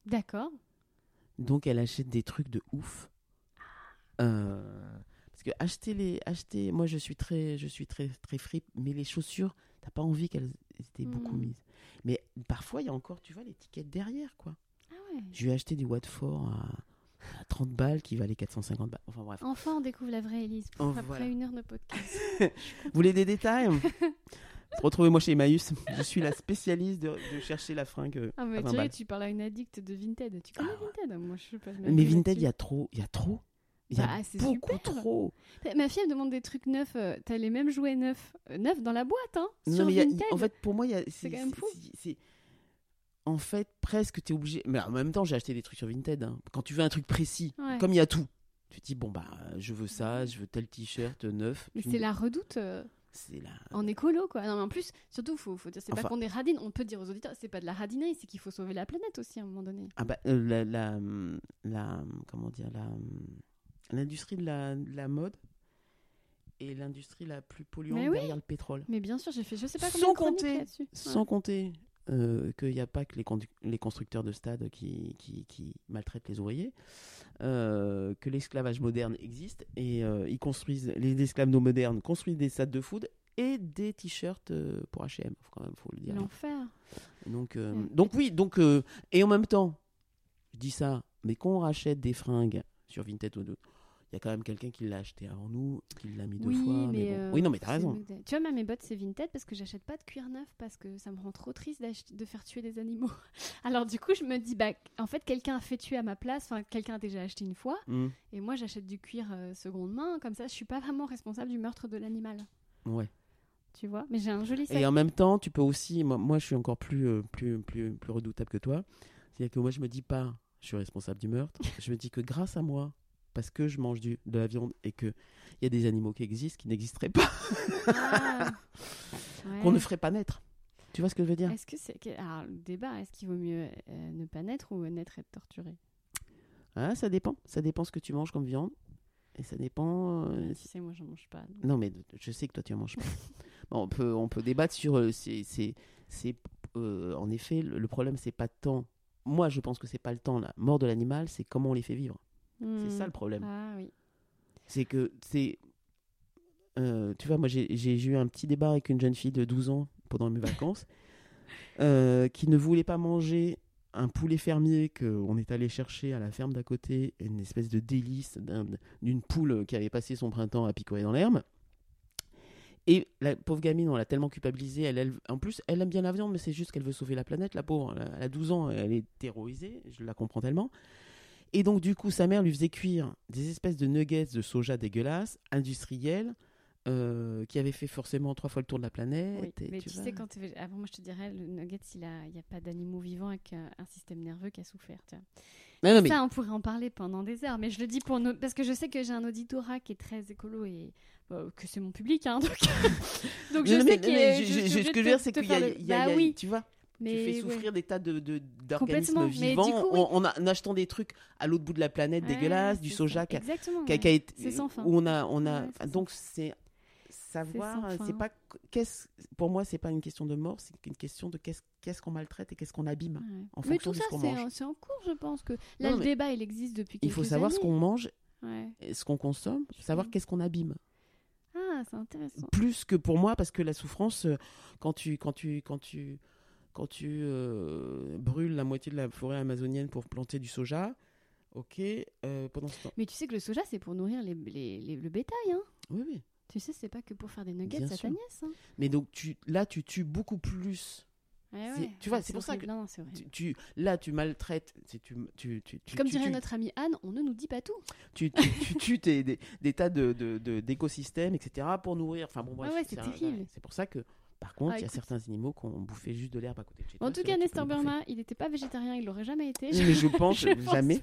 D'accord. Donc elle achète des trucs de ouf. Euh, parce que acheter les acheter moi je suis très je suis très très fripe mais les chaussures t'as pas envie qu'elles étaient beaucoup Mhm. mises. Mais parfois il y a encore tu vois l'étiquette derrière quoi. Ah ouais. Je lui ai acheté du Watford à, à 30 balles qui valait 450 balles. Enfin bref. Enfin, on découvre la vraie Élise Oh, après voilà. une heure de podcast. [LAUGHS] Vous voulez des détails? [LAUGHS] Retrouvez-moi chez Emmaüs. [LAUGHS] Je suis la spécialiste de, de chercher la fringue euh, Ah mais à 20 Thierry, balles. tu parles à une addict de Vinted. Tu connais Ah. Vinted? Moi, je sais pas. Mais Vinted, il y a trop, il y a trop. Il y a Bah, beaucoup super. trop. Ma fille, elle demande des trucs neufs. euh, T'as les mêmes jouets neufs, euh, neufs dans la boîte, hein Non, Sur mais y a- Vinted. en fait, pour moi, c'est quand même fou. c'est- En fait, presque, tu es obligé. Mais en même temps, j'ai acheté des trucs sur Vinted. hein. Quand tu veux un truc précis, Ouais. comme il y a tout, tu te dis, bon, bah, je veux ça, je veux tel t-shirt neuf. Mais c'est me- la redoute euh, C'est en écolo, quoi. Non, mais en plus, surtout, faut, faut dire, c'est Enfin- pas qu'on est radine. On peut dire aux auditeurs, c'est pas de la radinerie, c'est qu'il faut sauver la planète aussi à un moment donné. Ah, bah, euh, la, la, la- Comment dire la- L'industrie de la, de la mode est l'industrie la plus polluante oui. derrière le pétrole. Mais bien sûr, j'ai fait, je sais pas Sans de chroniques compter-. Ouais. Sans compter euh, qu'il n'y a pas que les, constructeurs de stades qui, qui, qui maltraitent les ouvriers, euh, que l'esclavage moderne existe et euh, ils construisent, les esclaves no modernes construisent des stades de foot et des t-shirts euh, pour H&M, faut quand même faut le dire. L'enfer. Donc, Mm. donc oui, donc et en même temps, je dis ça, mais quand on rachète des fringues sur Vinted ou d'autres, il y a quand même quelqu'un qui l'a acheté avant nous, qui l'a mis deux Oui, fois. mais, Mais bon. euh, Oui, non, mais t'as raison. Tu vois, même mes bottes, c'est Vinted parce que j'achète pas de cuir neuf parce que ça me rend trop triste de faire tuer des animaux. [LAUGHS] Alors du coup, je me dis, bah, en fait, quelqu'un a fait tuer à ma place, enfin, quelqu'un a déjà acheté une fois, Mm. et moi, j'achète du cuir euh, seconde main, comme ça, je suis pas vraiment responsable du meurtre de l'animal. Ouais. Tu vois Mais j'ai un joli sac. Et en même temps, tu peux aussi, moi, moi, je suis encore plus, euh, plus, plus, plus redoutable que toi. C'est-à-dire que moi, je me dis pas, je suis responsable du meurtre. [LAUGHS] je me dis que grâce à moi, parce que je mange du, de la viande et que il y a des animaux qui existent qui n'existeraient pas, Ah. [LAUGHS] qu'on ne ferait pas naître. Tu vois ce que je veux dire? Est-ce que c'est. Alors, le débat, est-ce qu'il vaut mieux euh, ne pas naître ou naître et être torturé? Ah, Ça dépend. Ça dépend ce que tu manges comme viande. Et ça dépend. euh, Tu sais, moi, j'en mange pas. donc. Non, mais je sais que toi, tu en manges pas. [LAUGHS] Bon, on, peut, on peut débattre sur. euh, c'est, euh, en effet, le, le problème, c'est pas tant. Moi, je pense que c'est pas le temps. La mort de l'animal, c'est comment on les fait vivre. C'est Hmm. ça le problème. Ah oui. C'est que c'est. euh, tu vois, moi, j'ai, eu un petit débat avec une jeune fille de 12 ans pendant mes vacances [LAUGHS] euh, qui ne voulait pas manger un poulet fermier qu'on est allé chercher à la ferme d'à côté, une espèce de délice d'un- d'une poule qui avait passé son printemps à picorer dans l'herbe. Et la pauvre gamine, on l'a tellement culpabilisée. Elle, elle- en plus, elle aime bien la viande, mais c'est juste qu'elle veut sauver la planète, la pauvre. Elle a, elle a 12 ans, elle est terrorisée, je la comprends tellement. Et donc, du coup, sa mère lui faisait cuire des espèces de nuggets de soja dégueulasses, industriels, euh, qui avaient fait forcément trois fois le tour de la planète. Oui, et mais tu, vois. sais, quand avant, moi, je te dirais, le nugget, il n'y a, il y a pas d'animaux vivants avec un, un système nerveux qui a souffert. tu vois. Non, non, mais Ça, on pourrait en parler pendant des heures, mais je le dis pour nos... parce que je sais que j'ai un auditorat qui est très écolo et euh, que c'est mon public, hein, [LAUGHS] donc, donc je Non, sais mais- y mais a- je- je je- suis ce que je veux dire, c'est qu'il y a, y a- Bah il y a- oui, tu vois, mais tu fais ouais. souffrir des tas de, de- d'organismes vivants coup, oui. en, achetant des trucs à l'autre bout de la planète Ouais, dégueulasses, du soja qui a, ouais. on a, on a, donc c'est savoir, c'est pas qu'est-ce, pour moi c'est pas une question de mort, c'est une question de qu'est-ce, qu'est-ce qu'on maltraite et qu'est-ce qu'on abîme. En Mais fonction tout de ce qu'on c'est mange. en- c'est en cours, je pense que là, Non, le débat, il existe depuis Il quelques faut savoir ce qu'on mange, ce qu'on consomme, savoir qu'est-ce qu'on abîme. Ah, c'est intéressant. Plus que pour moi, parce que la souffrance, euh, quand tu, quand tu, quand tu, quand tu euh, brûles la moitié de la forêt amazonienne pour planter du soja, ok, euh, pendant ce temps. Mais tu sais que le soja, c'est pour nourrir les, les- les- le bétail. Hein. Oui, oui. Tu sais, c'est pas que pour faire des nuggets Bien à ta nièce. Hein. Mais donc tu, là, tu tues beaucoup plus. Ouais, ouais. tu vois, c'est pour ça que Non, non. Tu, tu- là, tu maltraites. Tu, tu, tu, tu, Comme dirait notre amie Anne, on ne nous dit pas tout. tu, tu, tu tues des, des tas de, de- de- d'écosystèmes, etc. pour nourrir. Enfin bon, bref. Ah ouais, c'est terrible. C'est pour ça que, par contre, Ah, il y a certains animaux qui ont bouffé juste de l'herbe à côté de chez En tout cas, Nestor. Burma, il n'était pas végétarien, il l'aurait jamais été. [LAUGHS] Mais [LAUGHS] je pense Je jamais.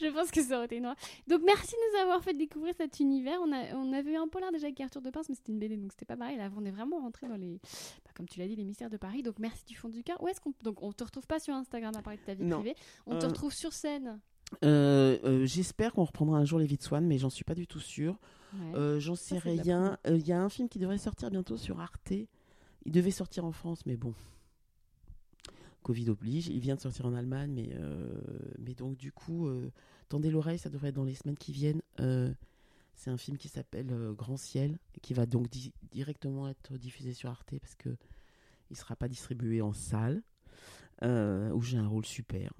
Je pense que ça aurait été noir. Donc merci de nous avoir fait découvrir cet univers. On, a, on avait eu un polar déjà avec Arthur de Pince, mais c'était une BD, donc c'était pas pareil. Là, on est vraiment rentré dans les, bah, comme tu l'as dit, les mystères de Paris. Donc merci du fond du cœur. Où est-ce qu'on, donc on te retrouve pas sur Instagram à parler de ta vie Non. privée. On te Euh, retrouve sur scène. Euh, euh, J'espère qu'on reprendra un jour les vies de Swan, mais j'en suis pas du tout sûr. Ouais. Euh, j'en sais rien. Il y a un film qui devrait sortir bientôt sur Arte. Il devait sortir en France, mais bon. Covid oblige. Il vient de sortir en Allemagne, mais, euh, donc du coup, euh, tendez l'oreille, ça devrait être dans les semaines qui viennent. Euh, c'est un film qui s'appelle Grand Ciel, qui va donc di- directement être diffusé sur Arte parce que il sera pas distribué en salle, où j'ai un rôle super.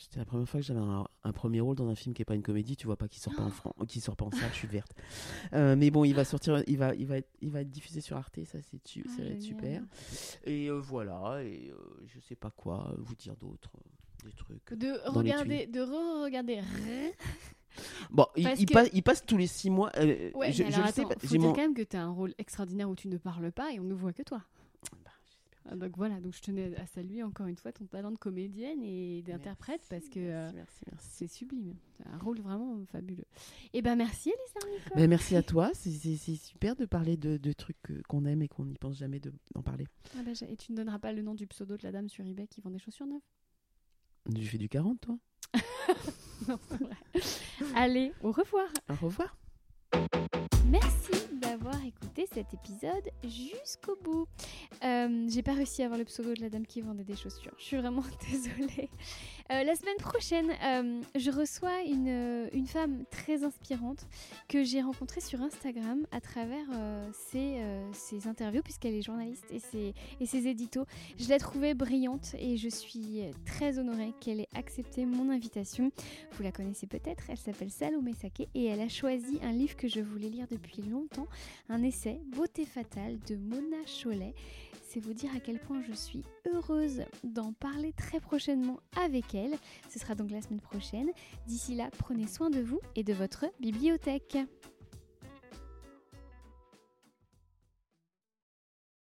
Euh, c'était la première fois que j'avais un, un premier rôle dans un film qui est pas une comédie. Tu vois pas qui sort pas en [GASPS] Fran- qui sort pas en salle. Je suis verte. Euh, mais bon, il va sortir, il va, il va, être, il va être diffusé sur Arte. Ça c'est tu- Ah, ça va être super. Et euh, voilà. Et euh, je sais pas quoi vous dire d'autre. euh, Des trucs. De regarder, de re-regarder. Bon, il, Parce il que- passe, il passe tous les six mois. euh, Ouais, je, mais sais pas. faut dire mon- quand même que tu as un rôle extraordinaire où tu ne parles pas et on ne voit que toi. Ah, Donc voilà, donc je tenais à saluer encore une fois ton talent de comédienne et d'interprète parce que euh, Merci, merci, merci. c'est sublime. Un rôle vraiment fabuleux. Et ben merci Elisa. Ben, merci à toi. C'est- super de parler de, de trucs qu'on aime et qu'on n'y pense jamais de- d'en parler. Ah j'ai- et tu ne donneras pas le nom du pseudo de la dame sur eBay qui vend des chaussures neuves? Tu fais du 40, toi? [LAUGHS] Non, c'est vrai. Allez, au revoir. Au revoir. Merci d'avoir écouté cet épisode jusqu'au bout. Euh, J'ai pas réussi à avoir le pseudo de la dame qui vendait des chaussures. Je suis vraiment [LAUGHS] désolée. Euh, la semaine prochaine, euh, je reçois une, euh, une femme très inspirante que j'ai rencontrée sur Instagram à travers ses, interviews, puisqu'elle est journaliste et ses, et. Je l'ai trouvée brillante et je suis très honorée qu'elle ait accepté mon invitation. Vous la connaissez peut-être, elle s'appelle Salomé Saké et elle a choisi un livre que je voulais lire depuis longtemps, un essai Beauté fatale de Mona Cholet. C'est vous dire à quel point je suis heureuse d'en parler très prochainement avec elle. Ce sera donc la semaine prochaine. D'ici là, prenez soin de vous et de votre bibliothèque.